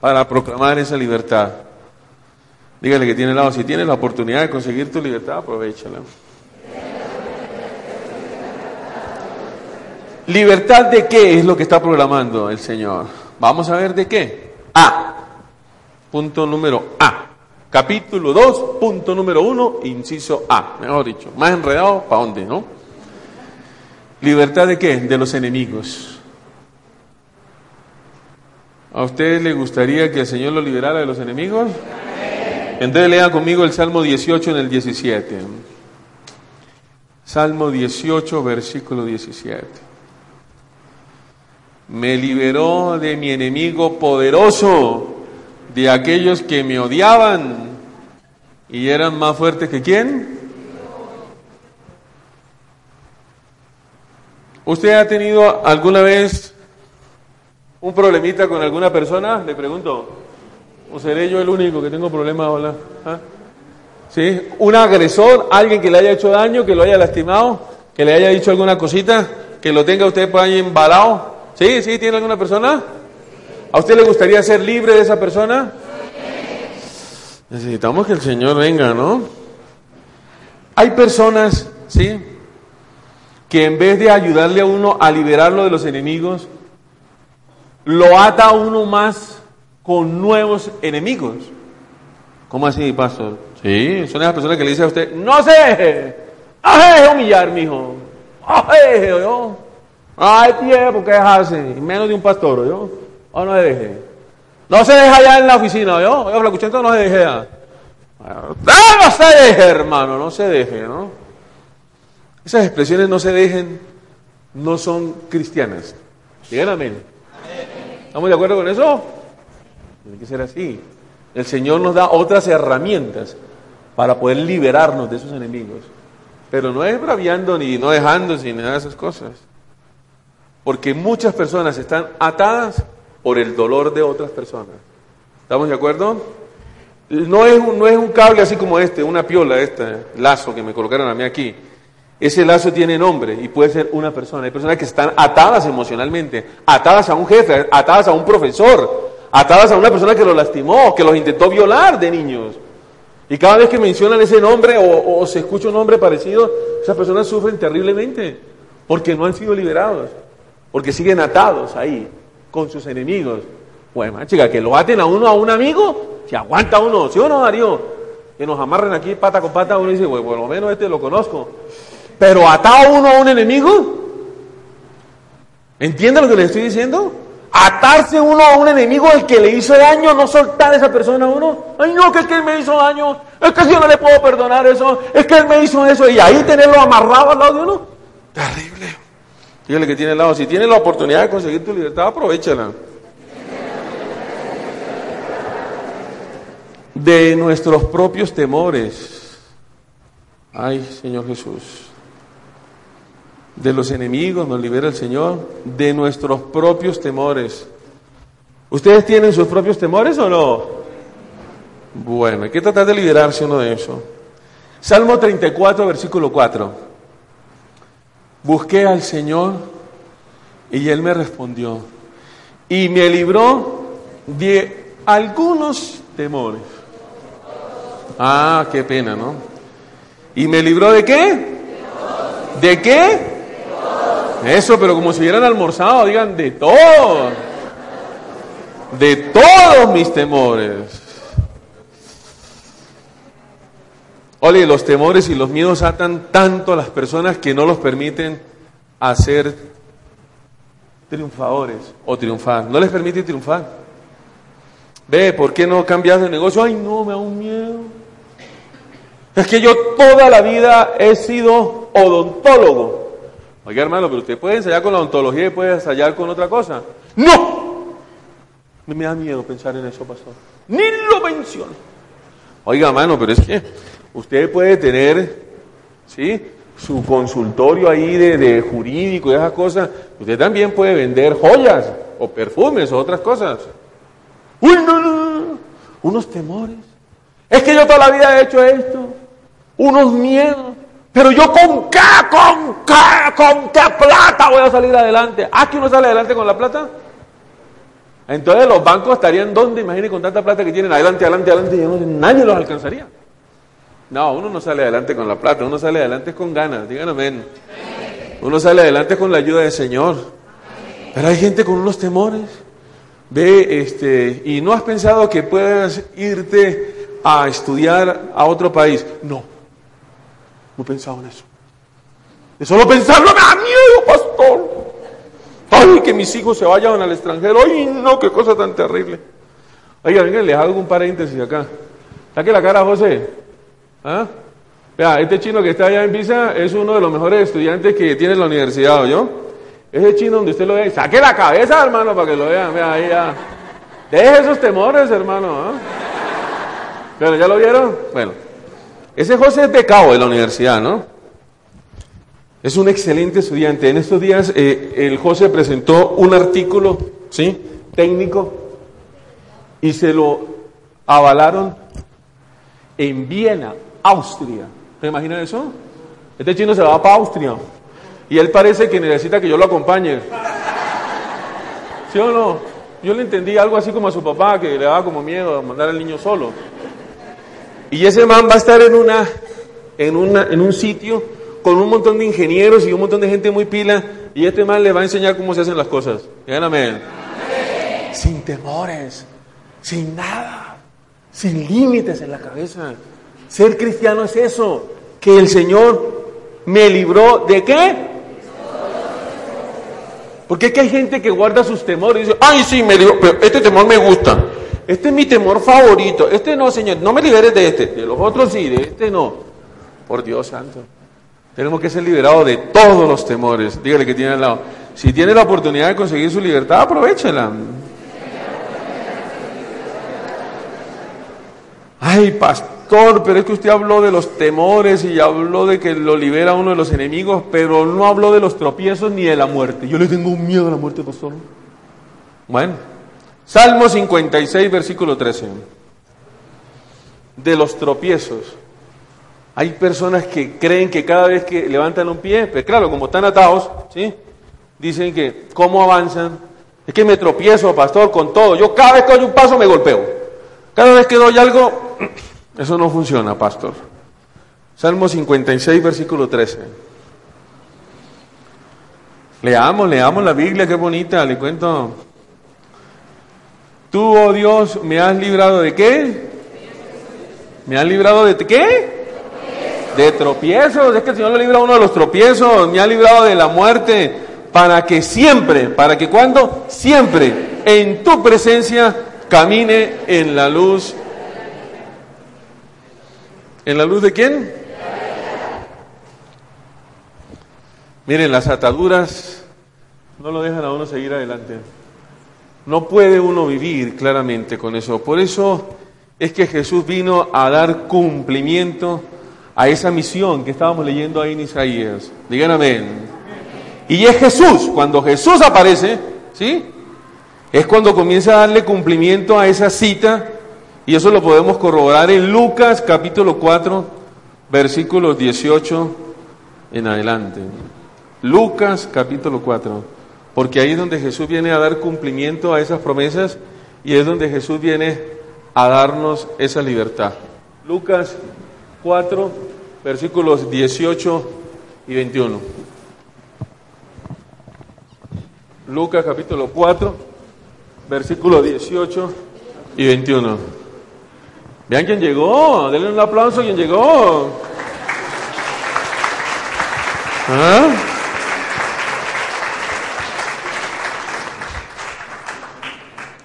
para proclamar esa libertad. Dígale que tiene lado, si tienes la oportunidad de conseguir tu libertad, aprovechala. ¿Libertad de qué es lo que está programando el Señor? Vamos a ver de qué. A. Punto número A. Capítulo 2, punto número 1, inciso A. Mejor dicho, más enredado, ¿para dónde, no? ¿Libertad de qué? De los enemigos. ¿A usted le gustaría que el Señor lo liberara de los enemigos? Entonces lea conmigo el Salmo 18 en el 17. Salmo 18, versículo 17 me liberó de mi enemigo poderoso, de aquellos que me odiaban y eran más fuertes que quién. ¿Usted ha tenido alguna vez un problemita con alguna persona? Le pregunto. ¿O seré yo el único que tengo problemas? Hola. ¿Ah? ¿Sí? ¿Un agresor? ¿Alguien que le haya hecho daño, que lo haya lastimado, que le haya dicho alguna cosita, que lo tenga usted por ahí embalado? ¿Sí? ¿Sí? ¿Tiene alguna persona? ¿A usted le gustaría ser libre de esa persona? Necesitamos que el Señor venga, ¿no? Hay personas, ¿sí? Que en vez de ayudarle a uno a liberarlo de los enemigos, lo ata a uno más con nuevos enemigos. ¿Cómo así, pastor? Sí, son esas personas que le dicen a usted, no sé, no humillar, mijo. No yo. Ay, tiempo que dejarse, y menos de un pastor, ¿yo? O no se deje. No se deja allá en la oficina, ¿yo? Yo, no se deje ya. No se deje, hermano, no se deje, ¿no? Esas expresiones no se dejen, no son cristianas. Digan amén. ¿Estamos de acuerdo con eso? Tiene que ser así. El Señor nos da otras herramientas para poder liberarnos de esos enemigos. Pero no es braviando ni no dejando ni nada de esas cosas. Porque muchas personas están atadas por el dolor de otras personas. ¿Estamos de acuerdo? No es, un, no es un cable así como este, una piola, este lazo que me colocaron a mí aquí. Ese lazo tiene nombre y puede ser una persona. Hay personas que están atadas emocionalmente, atadas a un jefe, atadas a un profesor, atadas a una persona que los lastimó, que los intentó violar de niños. Y cada vez que mencionan ese nombre o, o se escucha un nombre parecido, esas personas sufren terriblemente porque no han sido liberados porque siguen atados ahí con sus enemigos. Bueno, chica, que lo aten a uno a un amigo, si aguanta uno, ¿sí o no, Darío? Que nos amarren aquí pata con pata, uno dice, bueno, por lo menos este lo conozco. Pero atado uno a un enemigo, ¿entiende lo que le estoy diciendo? Atarse uno a un enemigo al que le hizo daño, no soltar a esa persona a uno. Ay, no, que es que él me hizo daño, es que yo no le puedo perdonar eso, es que él me hizo eso, y ahí tenerlo amarrado al lado de uno. Terrible. Dígale que tiene el lado, si tiene la oportunidad de conseguir tu libertad, aprovechala. De nuestros propios temores. Ay, Señor Jesús. De los enemigos nos libera el Señor. De nuestros propios temores. ¿Ustedes tienen sus propios temores o no? Bueno, hay que tratar de liberarse uno de eso. Salmo 34, versículo 4. Busqué al Señor y Él me respondió y me libró de algunos temores. Ah, qué pena, ¿no? ¿Y me libró de qué? ¿De qué? Eso, pero como si hubieran almorzado, digan de todo. De todos mis temores. Oye, los temores y los miedos atan tanto a las personas que no los permiten hacer triunfadores o triunfar. No les permite triunfar. Ve, ¿por qué no cambias de negocio? Ay, no, me da un miedo. Es que yo toda la vida he sido odontólogo. Oiga, hermano, pero usted puede ensayar con la odontología y puede ensayar con otra cosa. ¡No! Me da miedo pensar en eso, pastor. Ni lo menciono. Oiga, hermano, pero es que usted puede tener, ¿sí? Su consultorio ahí de, de jurídico y esas cosas. Usted también puede vender joyas o perfumes o otras cosas. Uy, no, no, no. Unos temores. Es que yo toda la vida he hecho esto. Unos miedos. Pero yo con qué, con qué, con qué plata voy a salir adelante. ¿Ah, que uno sale adelante con la plata? Entonces los bancos estarían donde, imagínense con tanta plata que tienen, adelante, adelante, adelante, y nadie los alcanzaría. No, uno no sale adelante con la plata, uno sale adelante con ganas, díganme. amén. Uno sale adelante con la ayuda del Señor. Pero hay gente con unos temores. Ve, este, y no has pensado que puedas irte a estudiar a otro país. No, no he pensado en eso. De solo pensarlo me da miedo, pastor. Ay, que mis hijos se vayan al extranjero. Ay, no, qué cosa tan terrible. Oiga, venga, les hago un paréntesis acá. Saque la cara, José. ¿Ah? Vea, este chino que está allá en Pisa es uno de los mejores estudiantes que tiene la universidad, ¿yo? Ese chino donde usted lo ve, saque la cabeza, hermano, para que lo vean. Vea, ahí ya. Deje esos temores, hermano. Pero, ¿ya lo vieron? Bueno, ese José es becado de la universidad, ¿no? Es un excelente estudiante. En estos días eh, el José presentó un artículo ¿sí? técnico y se lo avalaron en Viena, Austria. ¿Te imaginas eso? Este chino se va para Austria y él parece que necesita que yo lo acompañe. ¿Sí o no? Yo le entendí algo así como a su papá, que le daba como miedo a mandar al niño solo. Y ese man va a estar en, una, en, una, en un sitio con un montón de ingenieros y un montón de gente muy pila, y este man le va a enseñar cómo se hacen las cosas. Díganme. Sin temores, sin nada, sin límites en la cabeza. Ser cristiano es eso, que el Señor me libró de qué? Porque es que hay gente que guarda sus temores y dice, ay, sí, me dio, pero este temor me gusta. Este es mi temor favorito. Este no, Señor, no me liberes de este. De los otros sí, de este no. Por Dios santo. Tenemos que ser liberados de todos los temores. Dígale que tiene al lado. Si tiene la oportunidad de conseguir su libertad, aprovechela. Ay, pastor, pero es que usted habló de los temores y habló de que lo libera uno de los enemigos, pero no habló de los tropiezos ni de la muerte. Yo le tengo miedo a la muerte, pastor. Bueno, Salmo 56, versículo 13. De los tropiezos. Hay personas que creen que cada vez que levantan un pie, pues claro, como están atados, ¿sí? Dicen que, ¿cómo avanzan? Es que me tropiezo, pastor, con todo. Yo cada vez que doy un paso me golpeo. Cada vez que doy algo, eso no funciona, pastor. Salmo 56, versículo 13. Leamos, leamos la Biblia, qué bonita, le cuento. Tú, oh Dios, me has librado de qué? ¿Me has librado de qué? de tropiezos. Es que el Señor lo libra uno de los tropiezos, me ha librado de la muerte, para que siempre, para que cuando siempre en tu presencia camine en la luz. ¿En la luz de quién? Miren, las ataduras no lo dejan a uno seguir adelante. No puede uno vivir claramente con eso. Por eso es que Jesús vino a dar cumplimiento a esa misión que estábamos leyendo ahí en Isaías. Digan amén. Y es Jesús, cuando Jesús aparece, ¿sí? Es cuando comienza a darle cumplimiento a esa cita, y eso lo podemos corroborar en Lucas capítulo 4, versículos 18 en adelante. Lucas capítulo 4, porque ahí es donde Jesús viene a dar cumplimiento a esas promesas y es donde Jesús viene a darnos esa libertad. Lucas 4, versículos 18 y 21. Lucas capítulo 4, versículos 18 y 21. Vean quién llegó, denle un aplauso a quien llegó. ¿Ah?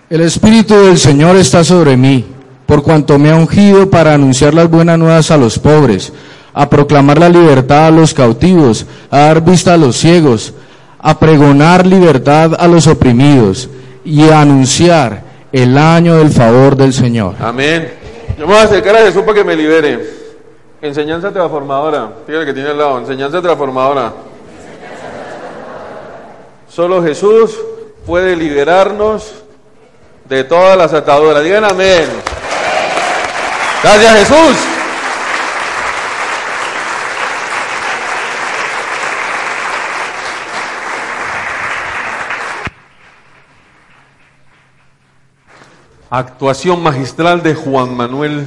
El Espíritu del Señor está sobre mí por cuanto me ha ungido para anunciar las buenas nuevas a los pobres, a proclamar la libertad a los cautivos, a dar vista a los ciegos, a pregonar libertad a los oprimidos y a anunciar el año del favor del Señor. Amén. Yo me voy a acercar a Jesús para que me libere. Enseñanza transformadora. Fíjate que tiene al lado. Enseñanza transformadora. Solo Jesús puede liberarnos de todas las ataduras. Digan amén. Gracias Jesús. Actuación magistral de Juan Manuel.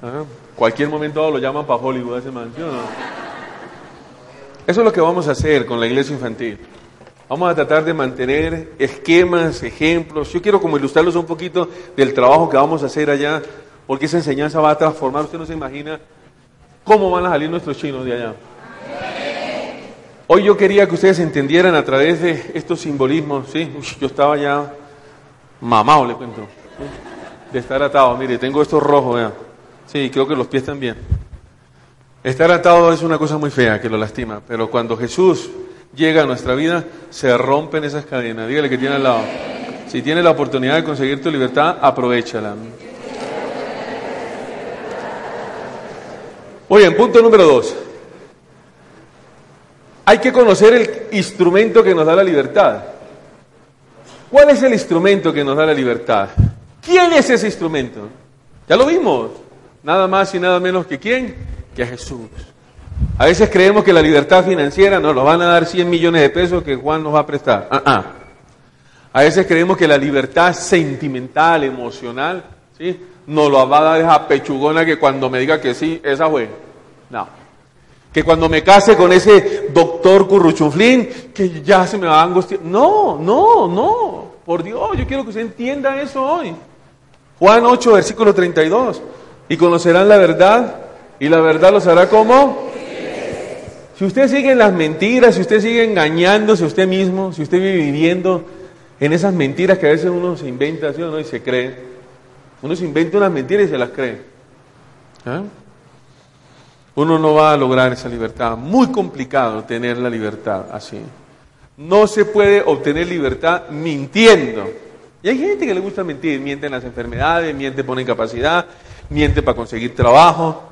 Ah, cualquier momento lo llaman para Hollywood ese mansión. Eso es lo que vamos a hacer con la iglesia infantil. Vamos a tratar de mantener esquemas, ejemplos. Yo quiero como ilustrarlos un poquito del trabajo que vamos a hacer allá, porque esa enseñanza va a transformar. Usted no se imagina cómo van a salir nuestros chinos de allá. Hoy yo quería que ustedes entendieran a través de estos simbolismos, ¿sí? yo estaba ya mamado, le cuento, de estar atado. Mire, tengo estos rojos, vean. Sí, creo que los pies también. Estar atado es una cosa muy fea que lo lastima, pero cuando Jesús llega a nuestra vida, se rompen esas cadenas. Dígale que tiene al lado. Si tiene la oportunidad de conseguir tu libertad, aprovechala. Muy bien, punto número dos. Hay que conocer el instrumento que nos da la libertad. ¿Cuál es el instrumento que nos da la libertad? ¿Quién es ese instrumento? Ya lo vimos. Nada más y nada menos que quién? Que Jesús. A veces creemos que la libertad financiera nos lo van a dar 100 millones de pesos que Juan nos va a prestar. Ah. A veces creemos que la libertad sentimental, emocional, ¿sí? nos lo va a dar esa pechugona que cuando me diga que sí, esa fue. No. Que cuando me case con ese doctor curruchuflín, que ya se me va a angustiar. No, no, no. Por Dios, yo quiero que usted entienda eso hoy. Juan 8, versículo 32. Y conocerán la verdad, y la verdad los hará como si usted sigue en las mentiras, si usted sigue engañándose a usted mismo, si usted vive viviendo en esas mentiras que a veces uno se inventa ¿sí no? y se cree, uno se inventa unas mentiras y se las cree. ¿Ah? Uno no va a lograr esa libertad. Muy complicado tener la libertad así. No se puede obtener libertad mintiendo. Y hay gente que le gusta mentir, mienten las enfermedades, miente por incapacidad, miente para conseguir trabajo,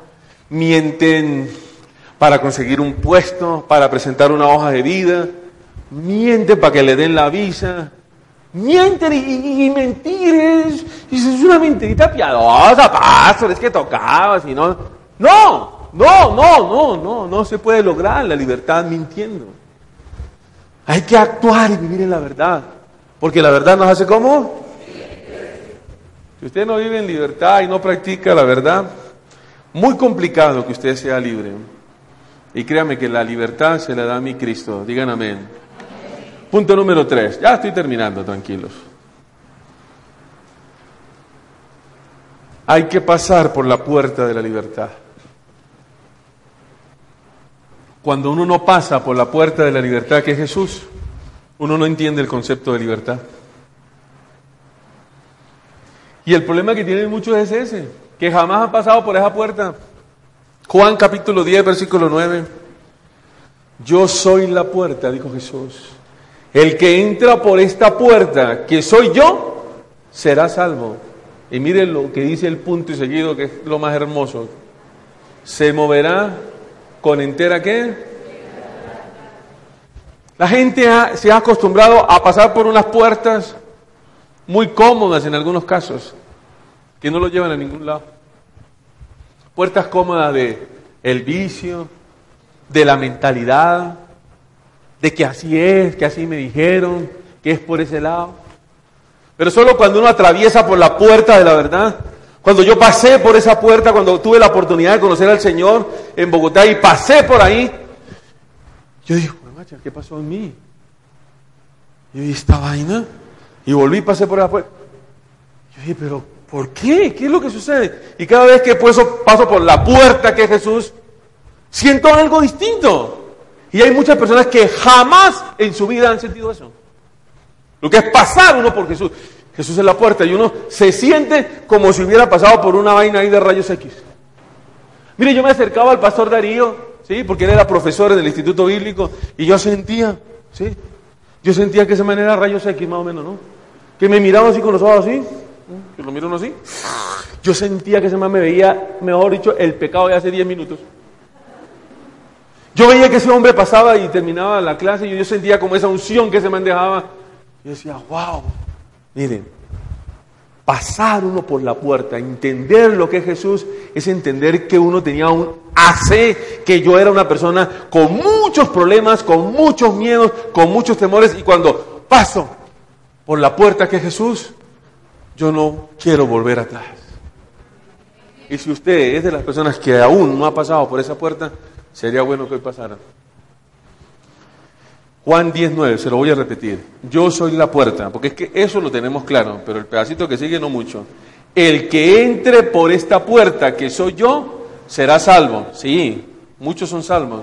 mienten para conseguir un puesto, para presentar una hoja de vida, mienten para que le den la visa, mienten y, mentir es, es una mentirita piadosa, pastor, es que tocaba, si no, no, no, no, no, no, no se puede lograr la libertad mintiendo. Hay que actuar y vivir en la verdad, porque la verdad nos hace como. Si usted no vive en libertad y no practica la verdad, muy complicado que usted sea libre. Y créame que la libertad se la da a mi Cristo. Digan amén. Punto número tres. Ya estoy terminando, tranquilos. Hay que pasar por la puerta de la libertad. Cuando uno no pasa por la puerta de la libertad que es Jesús, uno no entiende el concepto de libertad. Y el problema que tienen muchos es ese, que jamás han pasado por esa puerta. Juan capítulo 10, versículo 9. Yo soy la puerta, dijo Jesús. El que entra por esta puerta, que soy yo, será salvo. Y miren lo que dice el punto y seguido, que es lo más hermoso. Se moverá con entera qué? La gente se ha acostumbrado a pasar por unas puertas muy cómodas en algunos casos, que no lo llevan a ningún lado. Puertas cómodas de el vicio, de la mentalidad, de que así es, que así me dijeron, que es por ese lado. Pero solo cuando uno atraviesa por la puerta de la verdad, cuando yo pasé por esa puerta, cuando tuve la oportunidad de conocer al Señor en Bogotá y pasé por ahí, yo dije, ¿qué pasó en mí? Yo dije, esta vaina. Y volví y pasé por la puerta. Yo dije, pero ¿Por qué? ¿Qué es lo que sucede? Y cada vez que paso, paso por la puerta que es Jesús, siento algo distinto. Y hay muchas personas que jamás en su vida han sentido eso. Lo que es pasar uno por Jesús. Jesús es la puerta y uno se siente como si hubiera pasado por una vaina ahí de rayos X. Mire, yo me acercaba al pastor Darío, ¿sí? Porque él era profesor del Instituto Bíblico y yo sentía, ¿sí? Yo sentía que esa manera rayos X más o menos, ¿no? Que me miraba así con los ojos así, que lo miro uno así. Yo sentía que ese man me veía, mejor dicho, el pecado de hace 10 minutos. Yo veía que ese hombre pasaba y terminaba la clase y yo sentía como esa unción que ese man dejaba. Yo decía, wow, miren, pasar uno por la puerta, entender lo que es Jesús, es entender que uno tenía un AC, que yo era una persona con muchos problemas, con muchos miedos, con muchos temores, y cuando paso por la puerta que es Jesús, yo no quiero volver atrás. Y si usted es de las personas que aún no ha pasado por esa puerta, sería bueno que hoy pasara. Juan 19, se lo voy a repetir. Yo soy la puerta, porque es que eso lo tenemos claro, pero el pedacito que sigue no mucho. El que entre por esta puerta, que soy yo, será salvo. Sí, muchos son salvos,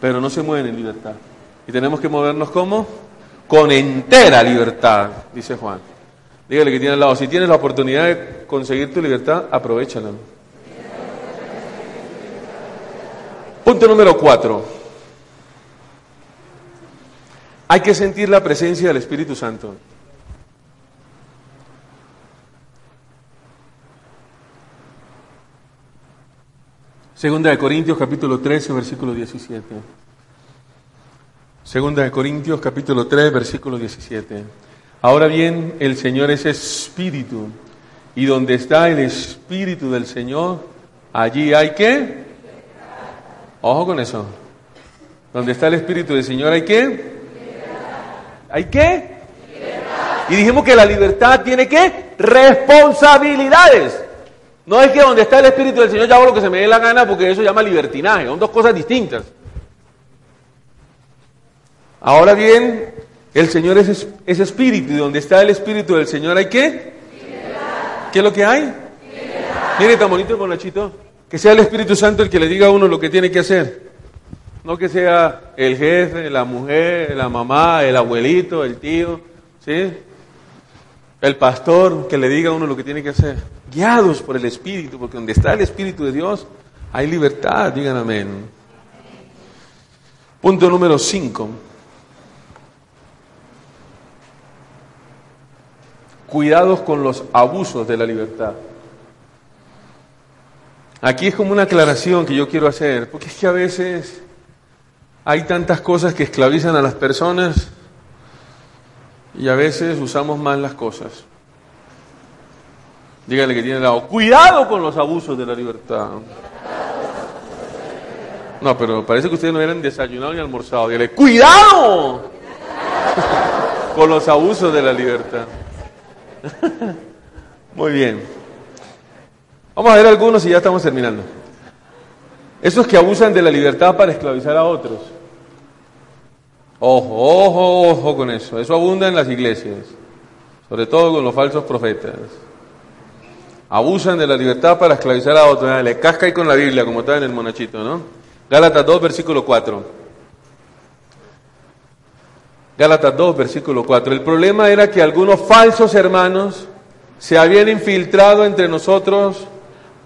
pero no se mueven en libertad. Y tenemos que movernos como? Con entera libertad, dice Juan. Dígale que tiene al lado, si tienes la oportunidad de conseguir tu libertad, aprovechala. Punto número cuatro. Hay que sentir la presencia del Espíritu Santo. Segunda de Corintios capítulo 13, versículo 17. Segunda de Corintios capítulo 3, versículo 17. Ahora bien, el Señor es espíritu, y donde está el espíritu del Señor, allí hay que... Ojo con eso. Donde está el espíritu del Señor hay que... ¿Hay qué? Y dijimos que la libertad tiene qué? Responsabilidades. No es que donde está el Espíritu del Señor yo hago lo que se me dé la gana porque eso llama libertinaje. Son dos cosas distintas. Ahora bien, el Señor es, es Espíritu y donde está el Espíritu del Señor hay qué? ¿Qué es lo que hay? Mire tan bonito el bonachito. Que sea el Espíritu Santo el que le diga a uno lo que tiene que hacer. No que sea el jefe, la mujer, la mamá, el abuelito, el tío, ¿sí? El pastor que le diga a uno lo que tiene que hacer. Guiados por el Espíritu, porque donde está el Espíritu de Dios hay libertad, digan amén. Punto número 5. Cuidados con los abusos de la libertad. Aquí es como una aclaración que yo quiero hacer, porque es que a veces hay tantas cosas que esclavizan a las personas y a veces usamos mal las cosas. Dígale que tiene lado, cuidado con los abusos de la libertad. No, pero parece que ustedes no hubieran desayunado ni almorzado. Dígale, cuidado *laughs* con los abusos de la libertad. *laughs* Muy bien. Vamos a ver algunos y ya estamos terminando. Esos que abusan de la libertad para esclavizar a otros. Ojo, ojo, con eso. Eso abunda en las iglesias, sobre todo con los falsos profetas. Abusan de la libertad para esclavizar a otros. Le casca ahí con la Biblia, como está en el monachito, ¿no? Gálatas 2, versículo 4. Gálatas 2, versículo 4. El problema era que algunos falsos hermanos se habían infiltrado entre nosotros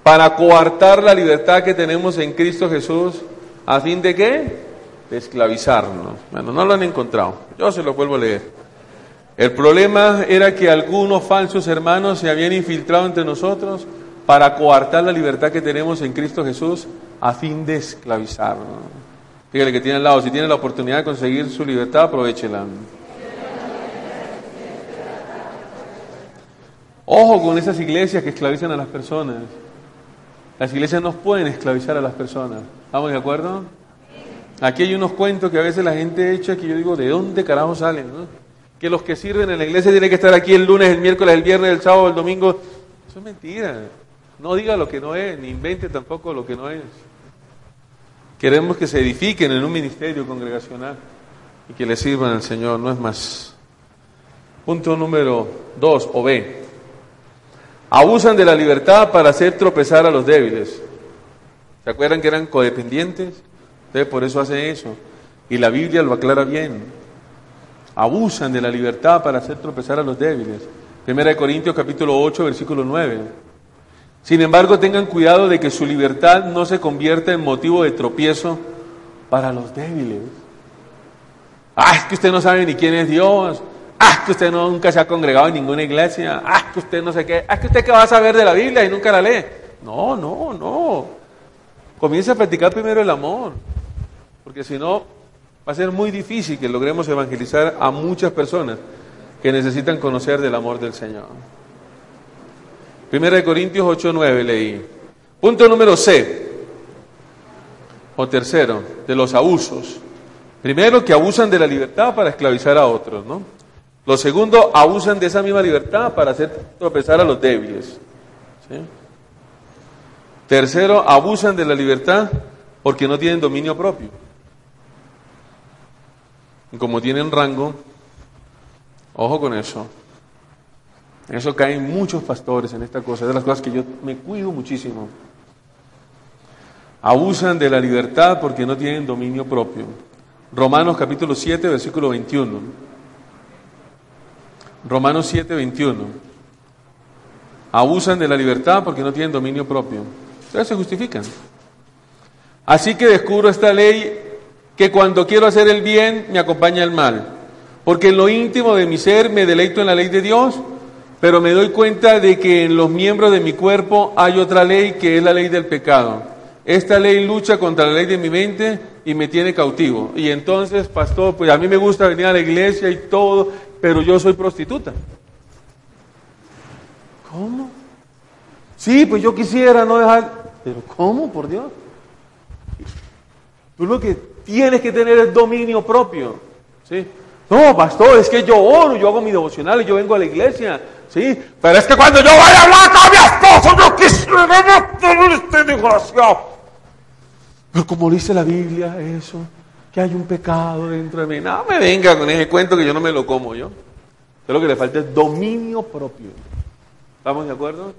para coartar la libertad que tenemos en Cristo Jesús, a fin de qué? De esclavizarnos. Bueno, no lo han encontrado. Yo se lo vuelvo a leer. El problema era que algunos falsos hermanos se habían infiltrado entre nosotros para coartar la libertad que tenemos en Cristo Jesús a fin de esclavizarnos. Fíjale que tiene al lado, si tiene la oportunidad de conseguir su libertad, aprovechela. Ojo con esas iglesias que esclavizan a las personas. Las iglesias no pueden esclavizar a las personas. ¿Estamos de acuerdo? Aquí hay unos cuentos que a veces la gente echa que yo digo, ¿de dónde carajo salen? Que los que sirven en la iglesia tienen que estar aquí el lunes, el miércoles, el viernes, el sábado, el domingo. Eso es mentira. No diga lo que no es, ni invente tampoco lo que no es. Queremos que se edifiquen en un ministerio congregacional y que le sirvan al Señor, no es más. Punto número dos, o B. Abusan de la libertad para hacer tropezar a los débiles. ¿Se acuerdan que eran codependientes? Entonces, por eso hace eso. Y la Biblia lo aclara bien. Abusan de la libertad para hacer tropezar a los débiles. Primera de Corintios capítulo 8, versículo 9. Sin embargo, tengan cuidado de que su libertad no se convierta en motivo de tropiezo para los débiles. Ah, es que usted no sabe ni quién es Dios. Ah, es que usted nunca se ha congregado en ninguna iglesia. Ah, que usted no sé qué. Ah, que usted qué va a saber de la Biblia y nunca la lee. No, no, no. Comience a practicar primero el amor. Porque si no, va a ser muy difícil que logremos evangelizar a muchas personas que necesitan conocer del amor del Señor. Primera de Corintios 8:9 leí. Punto número C, o tercero, de los abusos. Primero, que abusan de la libertad para esclavizar a otros, ¿no? Lo segundo, abusan de esa misma libertad para hacer tropezar a los débiles. Tercero, abusan de la libertad porque no tienen dominio propio. Como tienen rango, ojo con eso, en eso caen muchos pastores en esta cosa, es de las cosas que yo me cuido muchísimo. Abusan de la libertad porque no tienen dominio propio. Romanos capítulo 7, versículo 21. Romanos 7, 21. Abusan de la libertad porque no tienen dominio propio. Entonces se justifican. Así que descubro esta ley que cuando quiero hacer el bien me acompaña el mal. Porque en lo íntimo de mi ser me deleito en la ley de Dios pero me doy cuenta de que en los miembros de mi cuerpo hay otra ley que es la ley del pecado. Esta ley lucha contra la ley de mi mente y me tiene cautivo. Y entonces, pastor, pues a mí me gusta venir a la iglesia y todo, pero yo soy prostituta. ¿Cómo? Sí, pues yo quisiera no dejar... Pero ¿cómo, por Dios? Tú lo que tienes que tener es dominio propio. ¿sí? No, pastor, es que yo oro, yo hago mi devocional y yo vengo a la iglesia. Sí, pero es que cuando yo vaya a hablar con mi esposo, yo quisiera matar este desgraciado. Pero como dice la Biblia, eso, que hay un pecado dentro de mí. No me venga con ese cuento que yo no me lo como yo. Pero lo que le falta es dominio propio. ¿Estamos de acuerdo?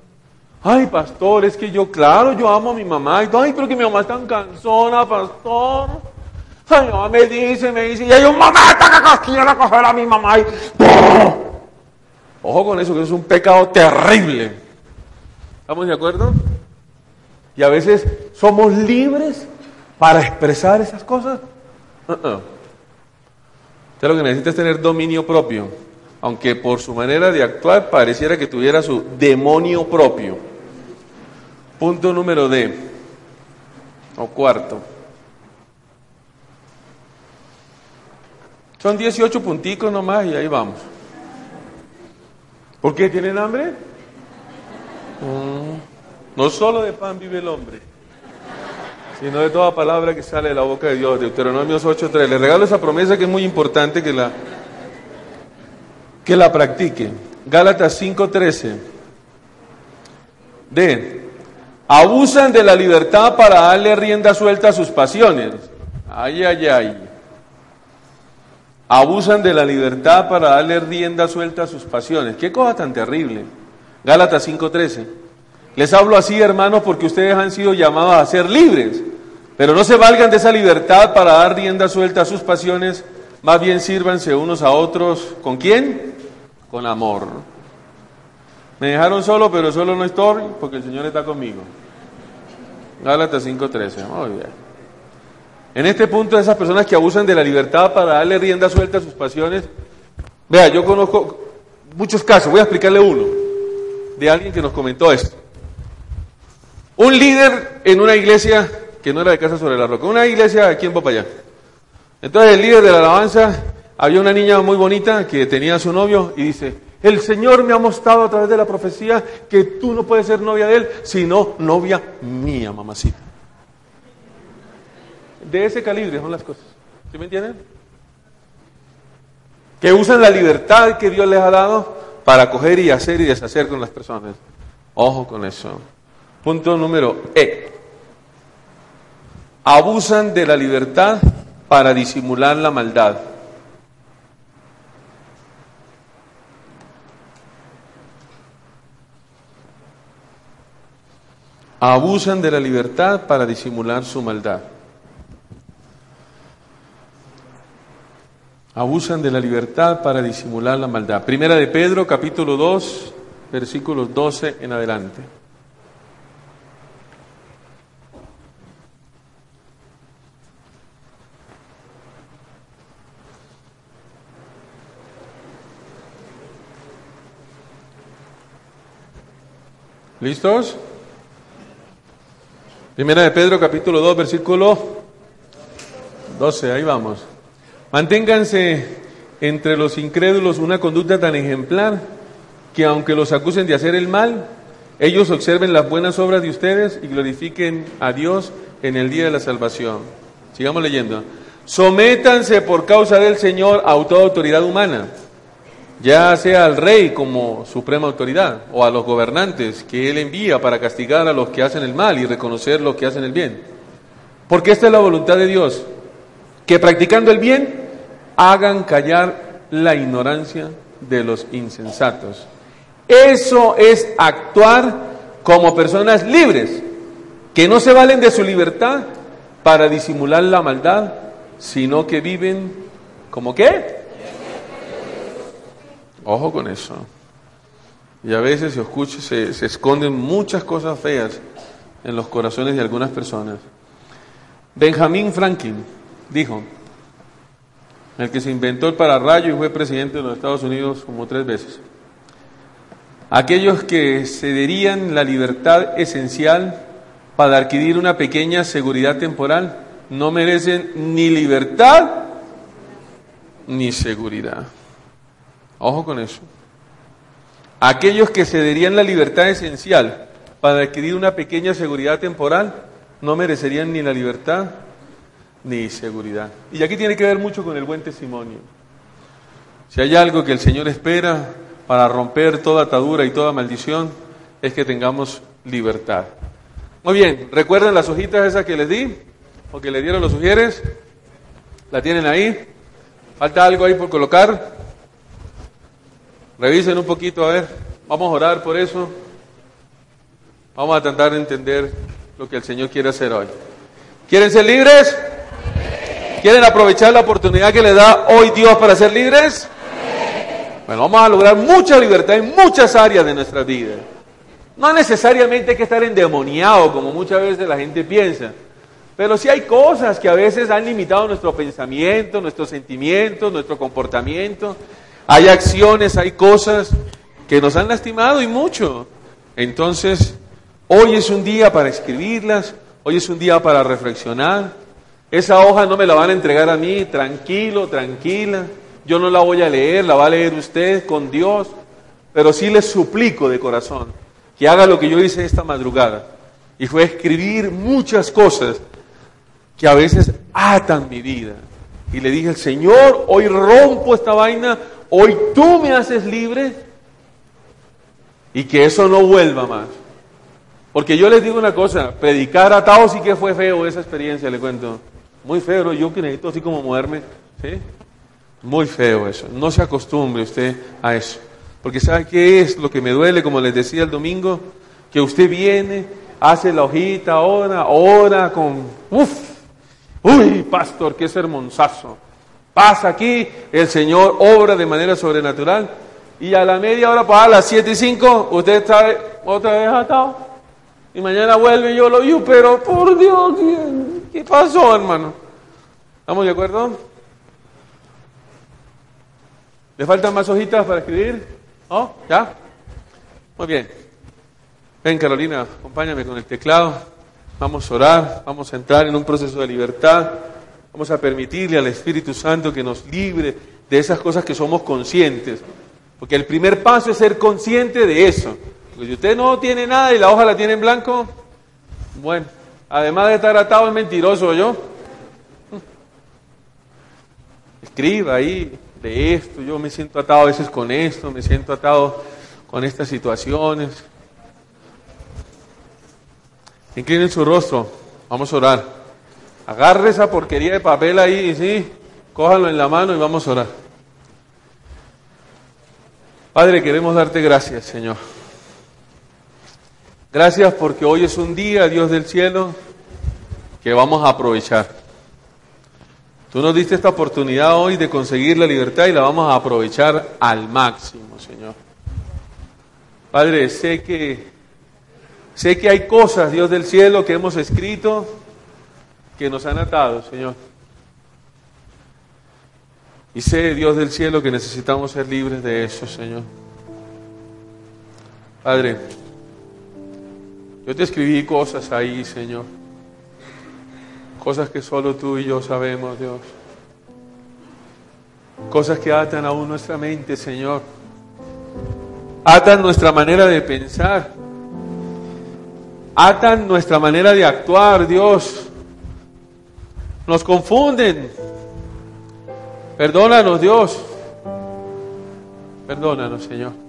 Ay, pastor, es que yo, claro, yo amo a mi mamá. Ay, pero que mi mamá es tan cansona, pastor. Ay, mamá me dice, me dice, y hay un momento que quiero coger a mi mamá y... Ojo con eso, que es un pecado terrible. ¿Estamos de acuerdo? Y a veces somos libres para expresar esas cosas. Usted lo que necesita es tener dominio propio, aunque por su manera de actuar pareciera que tuviera su demonio propio. Punto número D, o cuarto. Son 18 punticos nomás y ahí vamos. ¿Por qué tienen hambre? Mm. No solo de pan vive el hombre, sino de toda palabra que sale de la boca de Dios. Deuteronomios 8.3. Le regalo esa promesa que es muy importante que la, que la practique. Gálatas 5.13. D. Abusan de la libertad para darle rienda suelta a sus pasiones. Ay, ay, ay abusan de la libertad para darle rienda suelta a sus pasiones. Qué cosa tan terrible. Gálatas 5:13. Les hablo así, hermanos, porque ustedes han sido llamados a ser libres, pero no se valgan de esa libertad para dar rienda suelta a sus pasiones, más bien sírvanse unos a otros. ¿Con quién? Con amor. Me dejaron solo, pero solo no estoy porque el Señor está conmigo. Gálatas 5:13. Muy bien. En este punto, esas personas que abusan de la libertad para darle rienda suelta a sus pasiones, vea, yo conozco muchos casos, voy a explicarle uno, de alguien que nos comentó esto. Un líder en una iglesia que no era de casa sobre la roca, una iglesia aquí en Popayán. Entonces el líder de la alabanza, había una niña muy bonita que tenía a su novio y dice, el Señor me ha mostrado a través de la profecía que tú no puedes ser novia de él, sino novia mía, mamacita de ese calibre son las cosas. ¿Sí me entienden? Que usan la libertad que Dios les ha dado para coger y hacer y deshacer con las personas. Ojo con eso. Punto número E. Abusan de la libertad para disimular la maldad. Abusan de la libertad para disimular su maldad. Abusan de la libertad para disimular la maldad. Primera de Pedro, capítulo 2, versículos 12 en adelante. ¿Listos? Primera de Pedro, capítulo 2, versículo 12, ahí vamos. Manténganse entre los incrédulos una conducta tan ejemplar que aunque los acusen de hacer el mal, ellos observen las buenas obras de ustedes y glorifiquen a Dios en el día de la salvación. Sigamos leyendo. Sométanse por causa del Señor a toda autoridad humana ya sea al rey como suprema autoridad o a los gobernantes que él envía para castigar a los que hacen el mal y reconocer los que hacen el bien. Porque esta es la voluntad de Dios, que practicando el bien hagan callar la ignorancia de los insensatos. Eso es actuar como personas libres, que no se valen de su libertad para disimular la maldad, sino que viven como qué? Ojo con eso. Y a veces, si escucho, se, se esconden muchas cosas feas en los corazones de algunas personas. Benjamin Franklin dijo, el que se inventó el pararrayo y fue presidente de los Estados Unidos como tres veces, aquellos que cederían la libertad esencial para adquirir una pequeña seguridad temporal no merecen ni libertad ni seguridad. Ojo con eso. Aquellos que cederían la libertad esencial para adquirir una pequeña seguridad temporal no merecerían ni la libertad ni seguridad. Y aquí tiene que ver mucho con el buen testimonio. Si hay algo que el Señor espera para romper toda atadura y toda maldición, es que tengamos libertad. Muy bien, ¿recuerdan las hojitas esas que les di? ¿O que le dieron los sugieres? ¿La tienen ahí? ¿Falta algo ahí por colocar? Revisen un poquito, a ver, vamos a orar por eso. Vamos a tratar de entender lo que el Señor quiere hacer hoy. ¿Quieren ser libres? ¿Quieren aprovechar la oportunidad que le da hoy Dios para ser libres? Bueno, vamos a lograr mucha libertad en muchas áreas de nuestra vida. No necesariamente hay que estar endemoniado, como muchas veces la gente piensa. Pero sí hay cosas que a veces han limitado nuestro pensamiento, nuestros sentimientos, nuestro comportamiento. Hay acciones, hay cosas que nos han lastimado y mucho. Entonces, hoy es un día para escribirlas, hoy es un día para reflexionar. Esa hoja no me la van a entregar a mí, tranquilo, tranquila. Yo no la voy a leer, la va a leer usted con Dios. Pero sí les suplico de corazón que haga lo que yo hice esta madrugada. Y fue escribir muchas cosas que a veces atan mi vida. Y le dije Señor, hoy rompo esta vaina, hoy tú me haces libre y que eso no vuelva más. Porque yo les digo una cosa, predicar atado sí que fue feo esa experiencia, le cuento. Muy feo, yo que necesito así como moverme, ¿sí? Muy feo eso. No se acostumbre usted a eso. Porque ¿sabe qué es lo que me duele? Como les decía el domingo, que usted viene, hace la hojita, ora, ora con... Uf, uy, pastor, qué sermonzazo. Pasa aquí, el Señor obra de manera sobrenatural. Y a la media hora para las 7 y 5, usted está otra vez atado. Y mañana vuelve y yo lo digo, pero por Dios, ¿qué pasó, hermano? ¿Estamos de acuerdo? ¿Le faltan más hojitas para escribir? ¿Oh? ¿Ya? Muy bien. Ven, Carolina, acompáñame con el teclado. Vamos a orar, vamos a entrar en un proceso de libertad. Vamos a permitirle al Espíritu Santo que nos libre de esas cosas que somos conscientes. Porque el primer paso es ser consciente de eso. Porque si usted no tiene nada y la hoja la tiene en blanco, bueno, además de estar atado es mentiroso yo. Escriba ahí de esto, yo me siento atado a veces con esto, me siento atado con estas situaciones. Inclinen su rostro, vamos a orar. Agarre esa porquería de papel ahí sí, cójalo en la mano y vamos a orar. Padre, queremos darte gracias, Señor. Gracias porque hoy es un día, Dios del cielo, que vamos a aprovechar. Tú nos diste esta oportunidad hoy de conseguir la libertad y la vamos a aprovechar al máximo, Señor. Padre, sé que sé que hay cosas, Dios del cielo, que hemos escrito que nos han atado, Señor. Y sé, Dios del cielo, que necesitamos ser libres de eso, Señor. Padre, yo te escribí cosas ahí, Señor. Cosas que solo tú y yo sabemos, Dios. Cosas que atan aún nuestra mente, Señor. Atan nuestra manera de pensar. Atan nuestra manera de actuar, Dios. Nos confunden. Perdónanos, Dios. Perdónanos, Señor.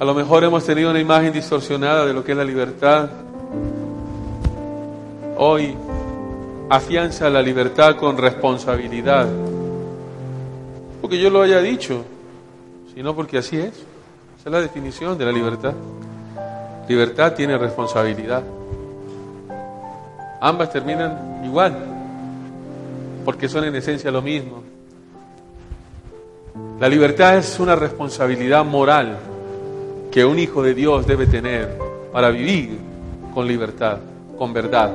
A lo mejor hemos tenido una imagen distorsionada de lo que es la libertad hoy afianza la libertad con responsabilidad. Porque yo lo haya dicho, sino porque así es. Esa es la definición de la libertad. Libertad tiene responsabilidad. Ambas terminan igual, porque son en esencia lo mismo. La libertad es una responsabilidad moral que un hijo de Dios debe tener para vivir con libertad, con verdad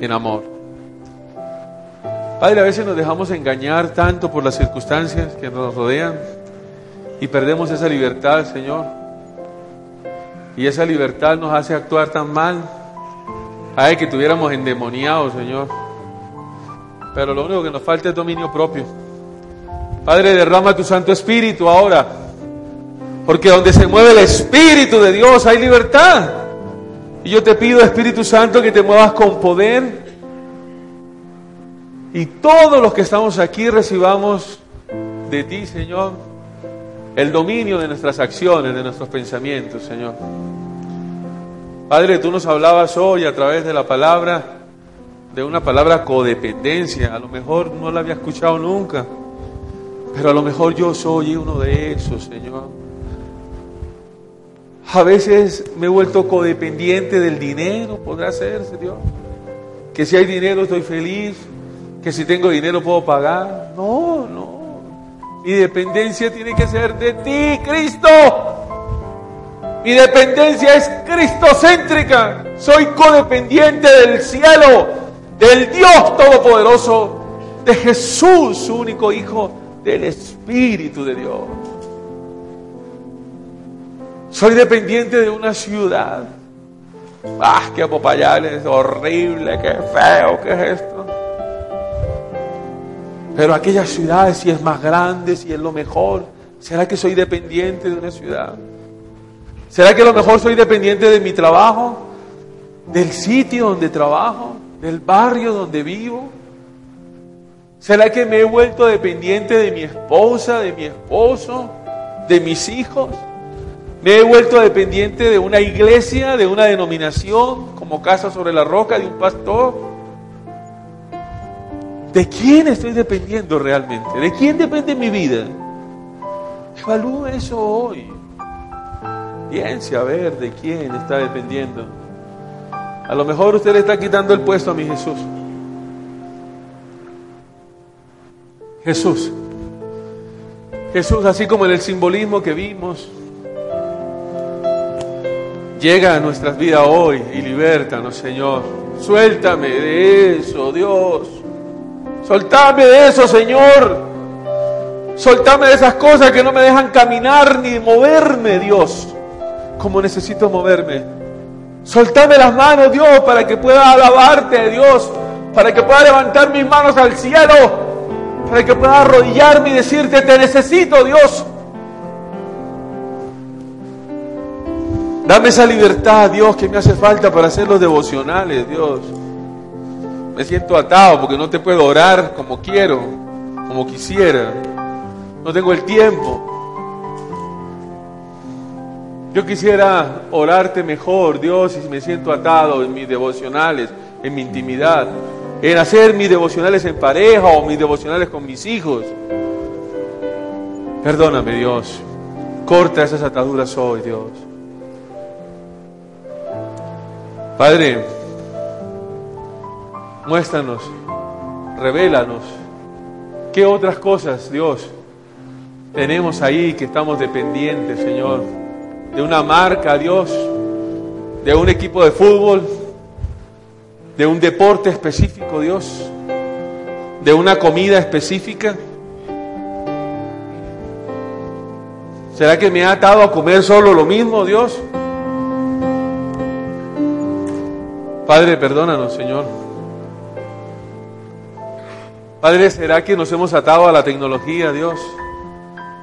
en amor. Padre, a veces nos dejamos engañar tanto por las circunstancias que nos rodean y perdemos esa libertad, Señor. Y esa libertad nos hace actuar tan mal. Ay, que tuviéramos endemoniados, Señor. Pero lo único que nos falta es dominio propio. Padre, derrama tu Santo Espíritu ahora. Porque donde se mueve el Espíritu de Dios hay libertad. Y yo te pido, Espíritu Santo, que te muevas con poder. Y todos los que estamos aquí recibamos de ti, Señor, el dominio de nuestras acciones, de nuestros pensamientos, Señor. Padre, tú nos hablabas hoy a través de la palabra, de una palabra codependencia. A lo mejor no la había escuchado nunca, pero a lo mejor yo soy uno de esos, Señor. A veces me he vuelto codependiente del dinero, podrá hacerse Dios. Que si hay dinero estoy feliz, que si tengo dinero puedo pagar. No, no. Mi dependencia tiene que ser de ti, Cristo. Mi dependencia es cristocéntrica. Soy codependiente del cielo, del Dios Todopoderoso, de Jesús, su único Hijo, del Espíritu de Dios. Soy dependiente de una ciudad. Ah, qué Popayán es horrible, qué feo, qué es esto. Pero aquella ciudad, si es más grande, si es lo mejor, ¿será que soy dependiente de una ciudad? ¿Será que a lo mejor soy dependiente de mi trabajo? ¿Del sitio donde trabajo? ¿Del barrio donde vivo? ¿Será que me he vuelto dependiente de mi esposa, de mi esposo, de mis hijos? Me he vuelto dependiente de una iglesia, de una denominación, como Casa sobre la Roca, de un pastor. ¿De quién estoy dependiendo realmente? ¿De quién depende mi vida? Evalúe eso hoy. Piense a ver de quién está dependiendo. A lo mejor usted le está quitando el puesto a mi Jesús. Jesús. Jesús, así como en el simbolismo que vimos, Llega a nuestras vidas hoy y libértanos, Señor. Suéltame de eso, Dios. Soltame de eso, Señor. Soltame de esas cosas que no me dejan caminar ni moverme, Dios, como necesito moverme. Soltame las manos, Dios, para que pueda alabarte, Dios, para que pueda levantar mis manos al cielo, para que pueda arrodillarme y decirte, te necesito, Dios. Dame esa libertad, Dios, que me hace falta para hacer los devocionales, Dios. Me siento atado porque no te puedo orar como quiero, como quisiera. No tengo el tiempo. Yo quisiera orarte mejor, Dios, y me siento atado en mis devocionales, en mi intimidad, en hacer mis devocionales en pareja o mis devocionales con mis hijos. Perdóname, Dios. Corta esas ataduras hoy, Dios. Muéstranos, revélanos. ¿Qué otras cosas, Dios, tenemos ahí que estamos dependientes, Señor? De una marca, Dios, de un equipo de fútbol, de un deporte específico, Dios, de una comida específica. ¿Será que me ha atado a comer solo lo mismo, Dios? Padre, perdónanos, Señor. Padre, ¿será que nos hemos atado a la tecnología, Dios?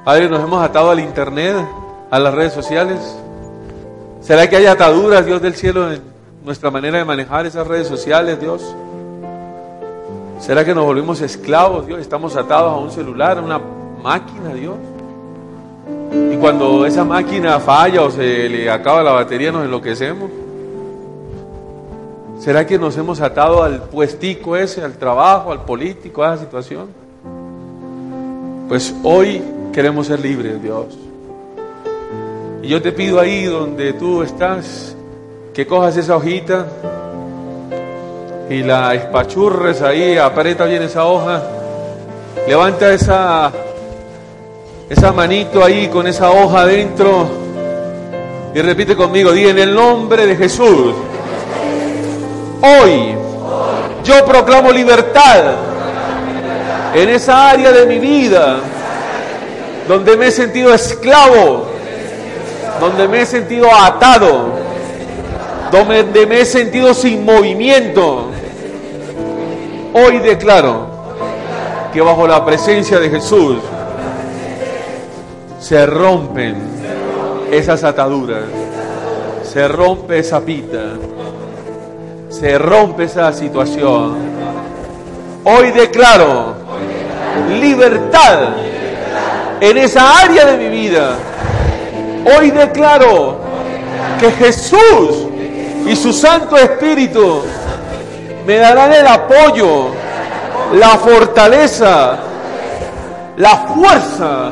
Padre, nos hemos atado al Internet, a las redes sociales. ¿Será que hay ataduras, Dios del cielo, en nuestra manera de manejar esas redes sociales, Dios? ¿Será que nos volvimos esclavos, Dios? Estamos atados a un celular, a una máquina, Dios. Y cuando esa máquina falla o se le acaba la batería, nos enloquecemos. ¿Será que nos hemos atado al puestico ese, al trabajo, al político, a esa situación? Pues hoy queremos ser libres, Dios. Y yo te pido ahí donde tú estás, que cojas esa hojita y la espachurres ahí, aprieta bien esa hoja, levanta esa esa manito ahí con esa hoja adentro y repite conmigo, di en el nombre de Jesús. Hoy yo proclamo libertad en esa área de mi vida donde me he sentido esclavo, donde me he sentido atado, donde me he sentido sin movimiento. Hoy declaro que bajo la presencia de Jesús se rompen esas ataduras, se rompe esa pita, se rompe esa situación. Hoy declaro libertad en esa área de mi vida. Hoy declaro que Jesús y su Santo Espíritu me darán el apoyo, la fortaleza, la fuerza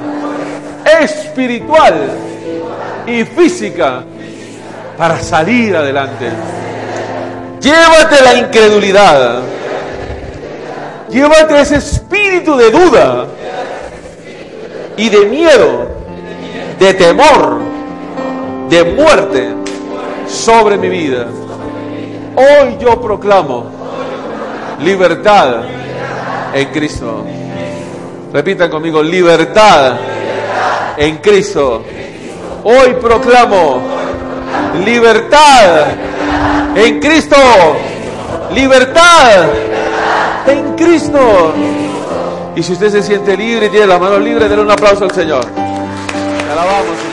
espiritual y física para salir adelante. Llévate la incredulidad. Llévate ese espíritu de duda y de miedo, de temor, de muerte sobre mi vida. Hoy yo proclamo libertad en Cristo. Repitan conmigo, libertad en Cristo. Hoy proclamo libertad en Cristo. Libertad en Cristo. Y si usted se siente libre y tiene la mano libre, denle un aplauso al Señor. alabamos.